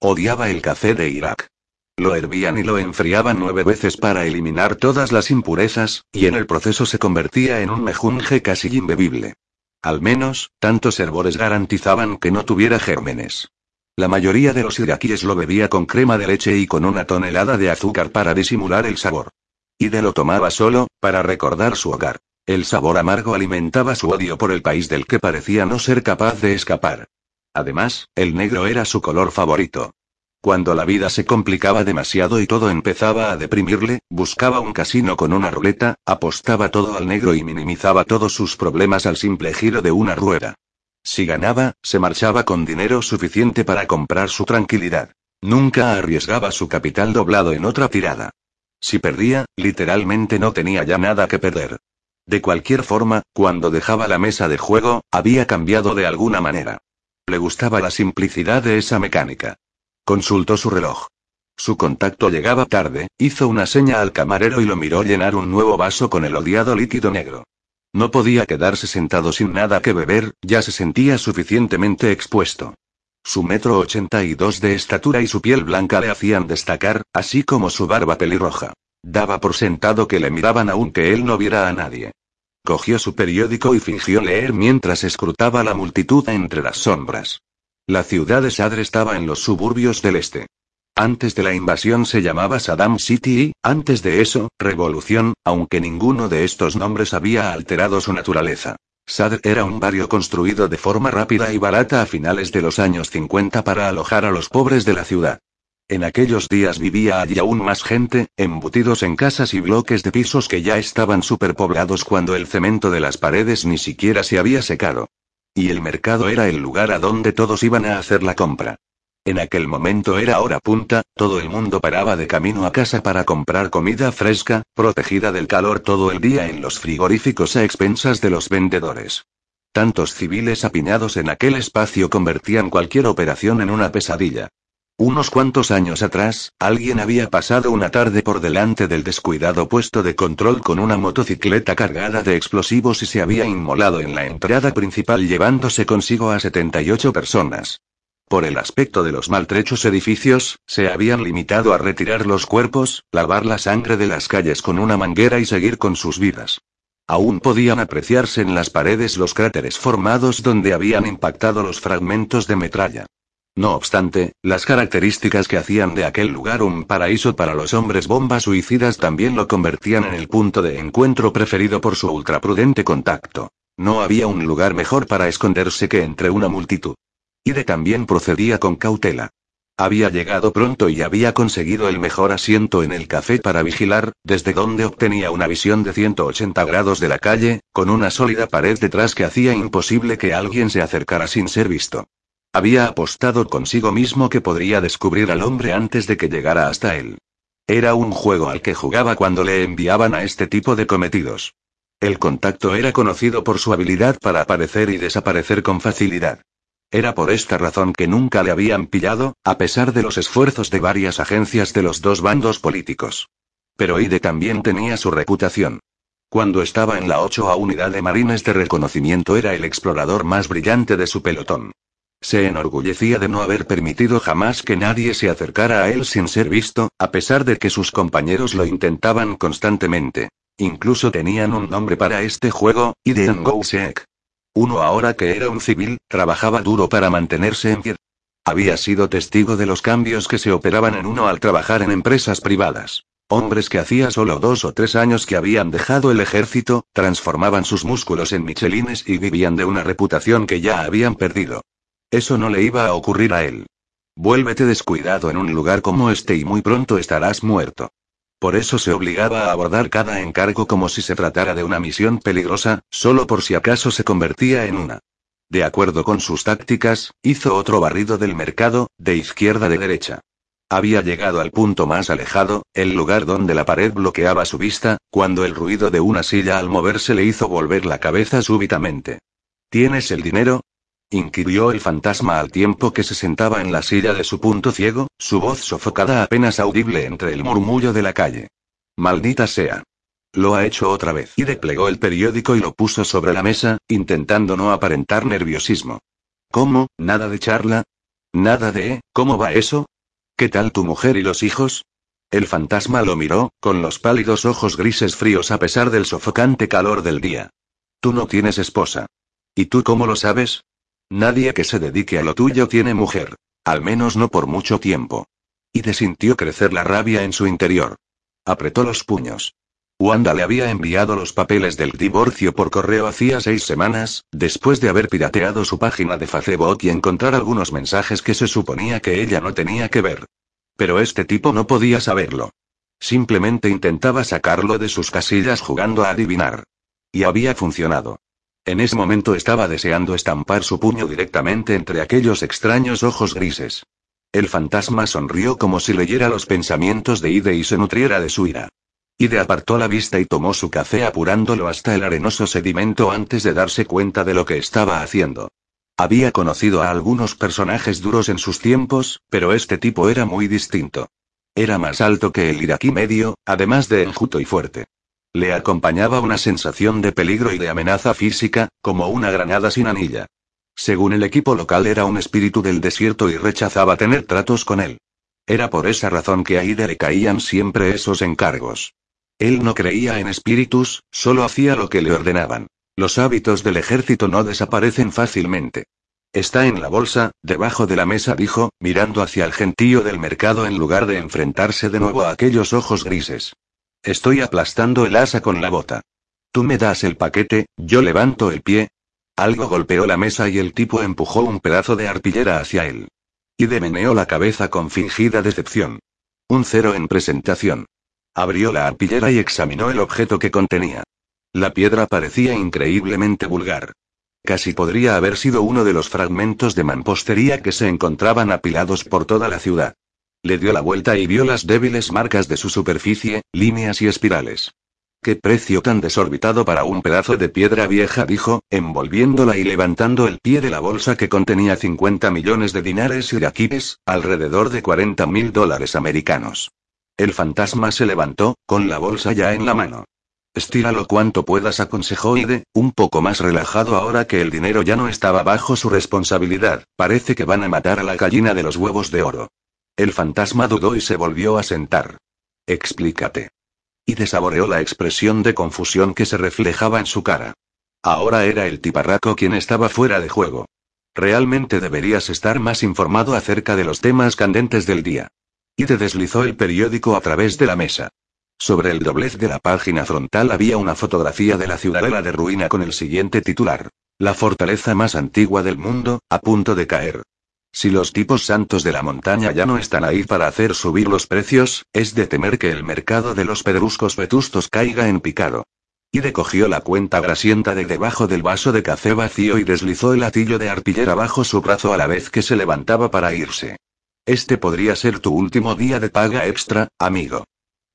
Odiaba el café de Irak. Lo hervían y lo enfriaban nueve veces para eliminar todas las impurezas, y en el proceso se convertía en un mejunje casi imbebible. Al menos, tantos hervores garantizaban que no tuviera gérmenes. La mayoría de los iraquíes lo bebía con crema de leche y con una tonelada de azúcar para disimular el sabor. Ide lo tomaba solo, para recordar su hogar. El sabor amargo alimentaba su odio por el país del que parecía no ser capaz de escapar. Además, el negro era su color favorito. Cuando la vida se complicaba demasiado y todo empezaba a deprimirle, buscaba un casino con una ruleta, apostaba todo al negro y minimizaba todos sus problemas al simple giro de una rueda. Si ganaba, se marchaba con dinero suficiente para comprar su tranquilidad. Nunca arriesgaba su capital doblado en otra tirada. Si perdía, literalmente no tenía ya nada que perder. De cualquier forma, cuando dejaba la mesa de juego, había cambiado de alguna manera. Le gustaba la simplicidad de esa mecánica. Consultó su reloj. Su contacto llegaba tarde, hizo una seña al camarero y lo miró llenar un nuevo vaso con el odiado líquido negro. No podía quedarse sentado sin nada que beber, ya se sentía suficientemente expuesto. Su metro ochenta y dos de estatura y su piel blanca le hacían destacar, así como su barba pelirroja. Daba por sentado que le miraban aunque él no viera a nadie. Cogió su periódico y fingió leer mientras escrutaba la multitud entre las sombras. La ciudad de Sadr estaba en los suburbios del este. Antes de la invasión se llamaba Saddam City y, antes de eso, Revolución, aunque ninguno de estos nombres había alterado su naturaleza. Sadr era un barrio construido de forma rápida y barata a finales de los años 50 para alojar a los pobres de la ciudad. En aquellos días vivía allí aún más gente, embutidos en casas y bloques de pisos que ya estaban superpoblados cuando el cemento de las paredes ni siquiera se había secado. Y el mercado era el lugar a donde todos iban a hacer la compra. En aquel momento era hora punta, todo el mundo paraba de camino a casa para comprar comida fresca, protegida del calor todo el día en los frigoríficos a expensas de los vendedores. Tantos civiles apiñados en aquel espacio convertían cualquier operación en una pesadilla. Unos cuantos años atrás, alguien había pasado una tarde por delante del descuidado puesto de control con una motocicleta cargada de explosivos y se había inmolado en la entrada principal llevándose consigo a 78 personas. Por el aspecto de los maltrechos edificios, se habían limitado a retirar los cuerpos, lavar la sangre de las calles con una manguera y seguir con sus vidas. Aún podían apreciarse en las paredes los cráteres formados donde habían impactado los fragmentos de metralla. No obstante, las características que hacían de aquel lugar un paraíso para los hombres bombas suicidas también lo convertían en el punto de encuentro preferido por su ultraprudente contacto. No había un lugar mejor para esconderse que entre una multitud. Ide también procedía con cautela. Había llegado pronto y había conseguido el mejor asiento en el café para vigilar, desde donde obtenía una visión de 180 grados de la calle, con una sólida pared detrás que hacía imposible que alguien se acercara sin ser visto. Había apostado consigo mismo que podría descubrir al hombre antes de que llegara hasta él. Era un juego al que jugaba cuando le enviaban a este tipo de cometidos. El contacto era conocido por su habilidad para aparecer y desaparecer con facilidad. Era por esta razón que nunca le habían pillado, a pesar de los esfuerzos de varias agencias de los dos bandos políticos. Pero Ide también tenía su reputación. Cuando estaba en la 8 a unidad de marines de reconocimiento era el explorador más brillante de su pelotón. Se enorgullecía de no haber permitido jamás que nadie se acercara a él sin ser visto, a pesar de que sus compañeros lo intentaban constantemente. Incluso tenían un nombre para este juego, Idean Gousek. Uno ahora que era un civil, trabajaba duro para mantenerse en pie. Había sido testigo de los cambios que se operaban en uno al trabajar en empresas privadas. Hombres que hacía solo dos o tres años que habían dejado el ejército, transformaban sus músculos en michelines y vivían de una reputación que ya habían perdido. Eso no le iba a ocurrir a él. Vuélvete descuidado en un lugar como este y muy pronto estarás muerto. Por eso se obligaba a abordar cada encargo como si se tratara de una misión peligrosa, solo por si acaso se convertía en una. De acuerdo con sus tácticas, hizo otro barrido del mercado, de izquierda de derecha. Había llegado al punto más alejado, el lugar donde la pared bloqueaba su vista, cuando el ruido de una silla al moverse le hizo volver la cabeza súbitamente. ¿Tienes el dinero? Inquirió el fantasma al tiempo que se sentaba en la silla de su punto ciego, su voz sofocada apenas audible entre el murmullo de la calle. Maldita sea. Lo ha hecho otra vez. Y desplegó el periódico y lo puso sobre la mesa, intentando no aparentar nerviosismo. ¿Cómo? ¿Nada de charla? ¿Nada de, ¿cómo va eso? ¿Qué tal tu mujer y los hijos? El fantasma lo miró, con los pálidos ojos grises fríos a pesar del sofocante calor del día. Tú no tienes esposa. ¿Y tú cómo lo sabes? Nadie que se dedique a lo tuyo tiene mujer. Al menos no por mucho tiempo. Y sintió crecer la rabia en su interior. Apretó los puños. Wanda le había enviado los papeles del divorcio por correo hacía seis semanas, después de haber pirateado su página de Facebook y encontrar algunos mensajes que se suponía que ella no tenía que ver. Pero este tipo no podía saberlo. Simplemente intentaba sacarlo de sus casillas jugando a adivinar. Y había funcionado. En ese momento estaba deseando estampar su puño directamente entre aquellos extraños ojos grises. El fantasma sonrió como si leyera los pensamientos de Ide y se nutriera de su ira. Ide apartó la vista y tomó su café apurándolo hasta el arenoso sedimento antes de darse cuenta de lo que estaba haciendo. Había conocido a algunos personajes duros en sus tiempos, pero este tipo era muy distinto. Era más alto que el iraquí medio, además de enjuto y fuerte. Le acompañaba una sensación de peligro y de amenaza física, como una granada sin anilla. Según el equipo local era un espíritu del desierto y rechazaba tener tratos con él. Era por esa razón que a Ida le caían siempre esos encargos. Él no creía en espíritus, solo hacía lo que le ordenaban. Los hábitos del ejército no desaparecen fácilmente. Está en la bolsa, debajo de la mesa, dijo, mirando hacia el gentío del mercado en lugar de enfrentarse de nuevo a aquellos ojos grises. Estoy aplastando el asa con la bota. Tú me das el paquete, yo levanto el pie. Algo golpeó la mesa y el tipo empujó un pedazo de arpillera hacia él. Y demeneó la cabeza con fingida decepción. Un cero en presentación. Abrió la arpillera y examinó el objeto que contenía. La piedra parecía increíblemente vulgar. Casi podría haber sido uno de los fragmentos de mampostería que se encontraban apilados por toda la ciudad. Le dio la vuelta y vio las débiles marcas de su superficie, líneas y espirales. Qué precio tan desorbitado para un pedazo de piedra vieja, dijo, envolviéndola y levantando el pie de la bolsa que contenía 50 millones de dinares iraquíes, alrededor de 40 mil dólares americanos. El fantasma se levantó, con la bolsa ya en la mano. Estíralo cuanto puedas, aconsejó Ide, un poco más relajado ahora que el dinero ya no estaba bajo su responsabilidad. Parece que van a matar a la gallina de los huevos de oro. El fantasma dudó y se volvió a sentar. Explícate y desaboreó la expresión de confusión que se reflejaba en su cara. Ahora era el tiparraco quien estaba fuera de juego. Realmente deberías estar más informado acerca de los temas candentes del día. Y te deslizó el periódico a través de la mesa. Sobre el doblez de la página frontal había una fotografía de la ciudadela de ruina con el siguiente titular. La fortaleza más antigua del mundo, a punto de caer. Si los tipos santos de la montaña ya no están ahí para hacer subir los precios, es de temer que el mercado de los pedruscos vetustos caiga en picado. Ide cogió la cuenta grasienta de debajo del vaso de café vacío y deslizó el latillo de artillera bajo su brazo a la vez que se levantaba para irse. Este podría ser tu último día de paga extra, amigo.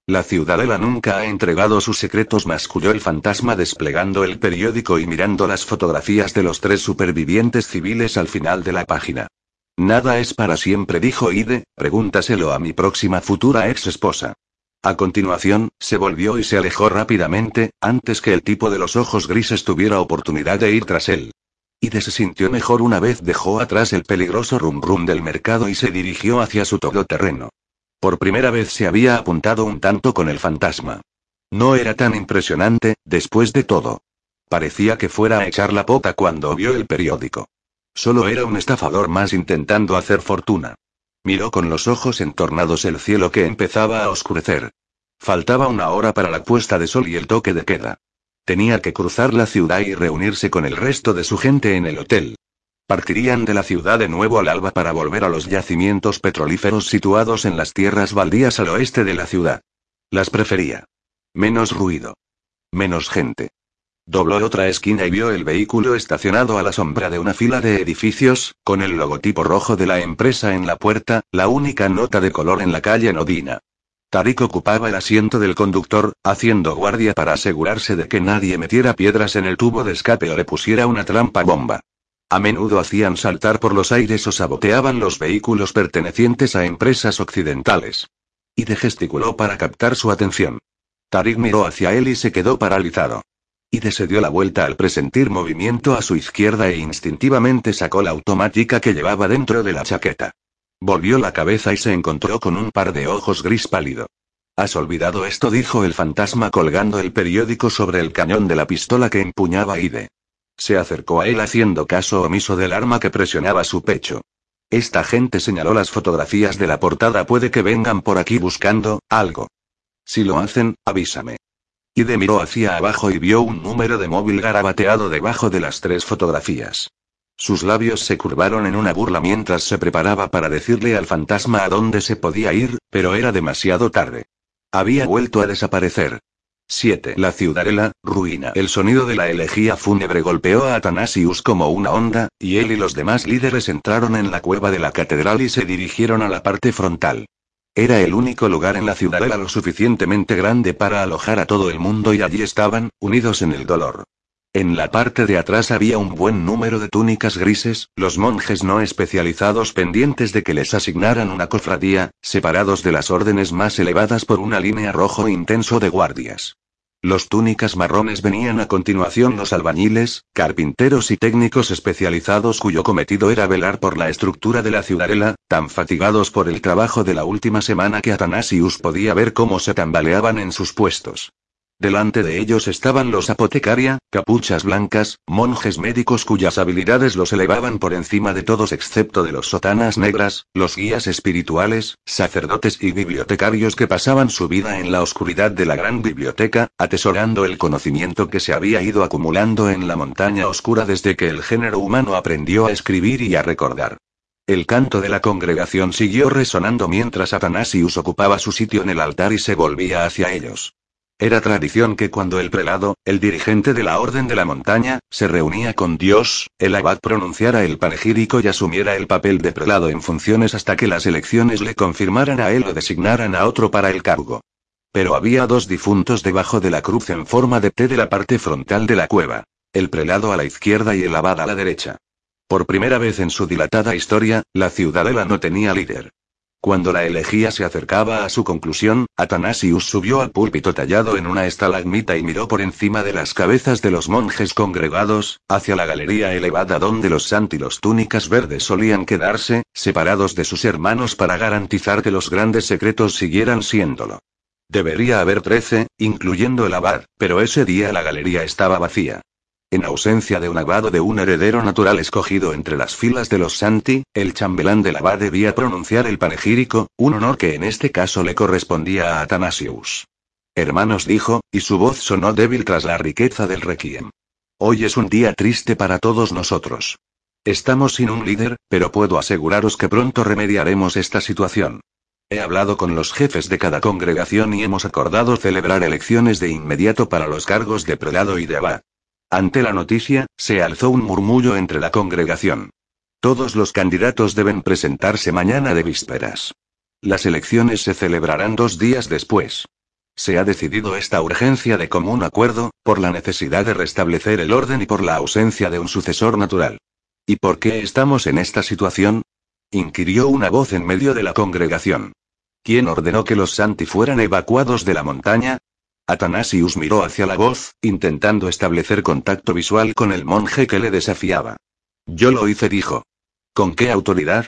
La ciudadela nunca ha entregado sus secretos, masculló el fantasma desplegando el periódico y mirando las fotografías de los tres supervivientes civiles al final de la página. Nada es para siempre, dijo Ide, pregúntaselo a mi próxima futura ex esposa. A continuación, se volvió y se alejó rápidamente, antes que el tipo de los ojos grises tuviera oportunidad de ir tras él. Ide se sintió mejor una vez dejó atrás el peligroso rum rum del mercado y se dirigió hacia su todoterreno. Por primera vez se había apuntado un tanto con el fantasma. No era tan impresionante, después de todo. Parecía que fuera a echar la pota cuando vio el periódico. Solo era un estafador más intentando hacer fortuna. Miró con los ojos entornados el cielo que empezaba a oscurecer. Faltaba una hora para la puesta de sol y el toque de queda. Tenía que cruzar la ciudad y reunirse con el resto de su gente en el hotel. Partirían de la ciudad de nuevo al alba para volver a los yacimientos petrolíferos situados en las tierras baldías al oeste de la ciudad. Las prefería. Menos ruido. Menos gente. Dobló otra esquina y vio el vehículo estacionado a la sombra de una fila de edificios, con el logotipo rojo de la empresa en la puerta, la única nota de color en la calle Nodina. Tarik ocupaba el asiento del conductor, haciendo guardia para asegurarse de que nadie metiera piedras en el tubo de escape o le pusiera una trampa bomba. A menudo hacían saltar por los aires o saboteaban los vehículos pertenecientes a empresas occidentales. Y de gesticuló para captar su atención. Tarik miró hacia él y se quedó paralizado. Y se dio la vuelta al presentir movimiento a su izquierda e instintivamente sacó la automática que llevaba dentro de la chaqueta. Volvió la cabeza y se encontró con un par de ojos gris pálido. Has olvidado esto, dijo el fantasma colgando el periódico sobre el cañón de la pistola que empuñaba Ide. Se acercó a él haciendo caso omiso del arma que presionaba su pecho. Esta gente señaló las fotografías de la portada, puede que vengan por aquí buscando algo. Si lo hacen, avísame. Ide miró hacia abajo y vio un número de móvil garabateado debajo de las tres fotografías. Sus labios se curvaron en una burla mientras se preparaba para decirle al fantasma a dónde se podía ir, pero era demasiado tarde. Había vuelto a desaparecer. 7. La ciudadela, ruina. El sonido de la elegía fúnebre golpeó a Athanasius como una onda, y él y los demás líderes entraron en la cueva de la catedral y se dirigieron a la parte frontal. Era el único lugar en la ciudadela lo suficientemente grande para alojar a todo el mundo y allí estaban, unidos en el dolor. En la parte de atrás había un buen número de túnicas grises, los monjes no especializados pendientes de que les asignaran una cofradía, separados de las órdenes más elevadas por una línea rojo intenso de guardias. Los túnicas marrones venían a continuación los albañiles, carpinteros y técnicos especializados cuyo cometido era velar por la estructura de la ciudadela, tan fatigados por el trabajo de la última semana que Athanasius podía ver cómo se tambaleaban en sus puestos. Delante de ellos estaban los apotecaria, capuchas blancas, monjes médicos cuyas habilidades los elevaban por encima de todos excepto de los sotanas negras, los guías espirituales, sacerdotes y bibliotecarios que pasaban su vida en la oscuridad de la gran biblioteca, atesorando el conocimiento que se había ido acumulando en la montaña oscura desde que el género humano aprendió a escribir y a recordar. El canto de la congregación siguió resonando mientras Athanasius ocupaba su sitio en el altar y se volvía hacia ellos. Era tradición que cuando el prelado, el dirigente de la Orden de la Montaña, se reunía con Dios, el abad pronunciara el panegírico y asumiera el papel de prelado en funciones hasta que las elecciones le confirmaran a él o designaran a otro para el cargo. pero había dos difuntos debajo de la cruz en forma de T de la parte frontal de la cueva. El prelado a la izquierda y el abad a la derecha. Por primera vez en su dilatada historia, la ciudadela no tenía líder. Cuando la elegía se acercaba a su conclusión, Atanasius subió al púlpito tallado en una estalagmita y miró por encima de las cabezas de los monjes congregados, hacia la galería elevada donde los santilos túnicas verdes solían quedarse, separados de sus hermanos para garantizar que los grandes secretos siguieran siéndolo. Debería haber trece, incluyendo el abad, pero ese día la galería estaba vacía. En ausencia de un abad de un heredero natural escogido entre las filas de los Santi, el chambelán del abad debía pronunciar el panegírico, un honor que en este caso le correspondía a Athanasius. Hermanos dijo, y su voz sonó débil tras la riqueza del requiem. Hoy es un día triste para todos nosotros. Estamos sin un líder, pero puedo aseguraros que pronto remediaremos esta situación. He hablado con los jefes de cada congregación y hemos acordado celebrar elecciones de inmediato para los cargos de prelado y de abad. Ante la noticia, se alzó un murmullo entre la congregación. Todos los candidatos deben presentarse mañana de vísperas. Las elecciones se celebrarán dos días después. Se ha decidido esta urgencia de común acuerdo, por la necesidad de restablecer el orden y por la ausencia de un sucesor natural. ¿Y por qué estamos en esta situación? inquirió una voz en medio de la congregación. ¿Quién ordenó que los Santi fueran evacuados de la montaña? Atanasius miró hacia la voz, intentando establecer contacto visual con el monje que le desafiaba. Yo lo hice, dijo. ¿Con qué autoridad?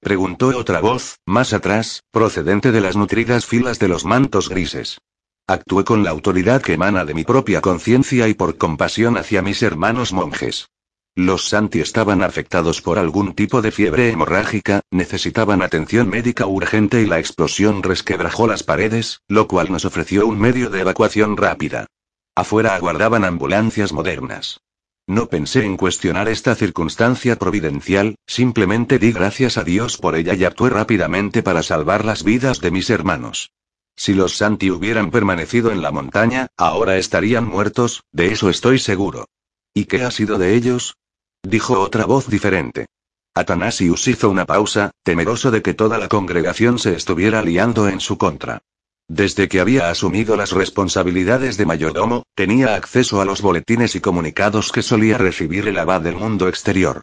preguntó otra voz, más atrás, procedente de las nutridas filas de los mantos grises. Actué con la autoridad que emana de mi propia conciencia y por compasión hacia mis hermanos monjes. Los Santi estaban afectados por algún tipo de fiebre hemorrágica, necesitaban atención médica urgente y la explosión resquebrajó las paredes, lo cual nos ofreció un medio de evacuación rápida. Afuera aguardaban ambulancias modernas. No pensé en cuestionar esta circunstancia providencial, simplemente di gracias a Dios por ella y actué rápidamente para salvar las vidas de mis hermanos. Si los Santi hubieran permanecido en la montaña, ahora estarían muertos, de eso estoy seguro. ¿Y qué ha sido de ellos? Dijo otra voz diferente. Atanasius hizo una pausa, temeroso de que toda la congregación se estuviera liando en su contra. Desde que había asumido las responsabilidades de mayordomo, tenía acceso a los boletines y comunicados que solía recibir el abad del mundo exterior.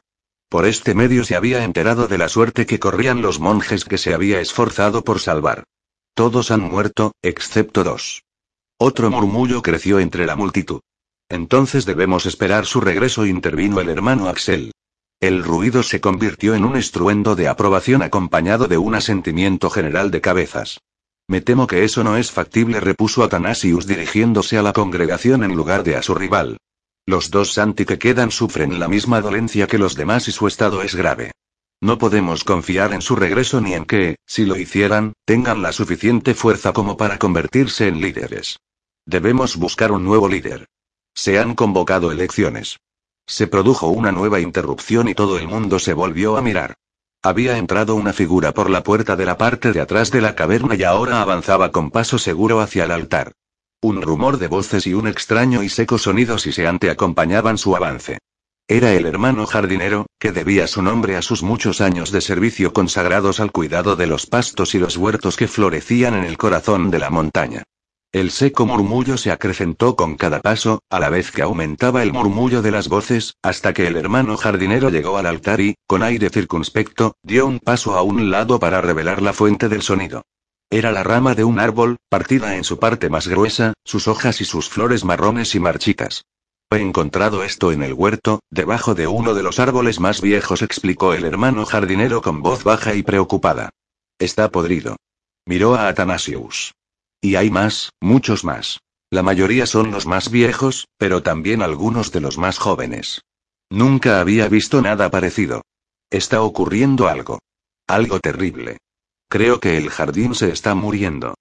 Por este medio se había enterado de la suerte que corrían los monjes que se había esforzado por salvar. Todos han muerto, excepto dos. Otro murmullo creció entre la multitud. Entonces debemos esperar su regreso, intervino el hermano Axel. El ruido se convirtió en un estruendo de aprobación acompañado de un asentimiento general de cabezas. Me temo que eso no es factible, repuso Atanasius dirigiéndose a la congregación en lugar de a su rival. Los dos Santi que quedan sufren la misma dolencia que los demás y su estado es grave. No podemos confiar en su regreso ni en que, si lo hicieran, tengan la suficiente fuerza como para convertirse en líderes. Debemos buscar un nuevo líder. Se han convocado elecciones. Se produjo una nueva interrupción y todo el mundo se volvió a mirar. Había entrado una figura por la puerta de la parte de atrás de la caverna y ahora avanzaba con paso seguro hacia el altar. Un rumor de voces y un extraño y seco sonido siseante acompañaban su avance. Era el hermano jardinero, que debía su nombre a sus muchos años de servicio consagrados al cuidado de los pastos y los huertos que florecían en el corazón de la montaña. El seco murmullo se acrecentó con cada paso, a la vez que aumentaba el murmullo de las voces, hasta que el hermano jardinero llegó al altar y, con aire circunspecto, dio un paso a un lado para revelar la fuente del sonido. Era la rama de un árbol, partida en su parte más gruesa, sus hojas y sus flores marrones y marchitas. He encontrado esto en el huerto, debajo de uno de los árboles más viejos, explicó el hermano jardinero con voz baja y preocupada. Está podrido. Miró a Atanasius. Y hay más, muchos más. La mayoría son los más viejos, pero también algunos de los más jóvenes. Nunca había visto nada parecido. Está ocurriendo algo. Algo terrible. Creo que el jardín se está muriendo.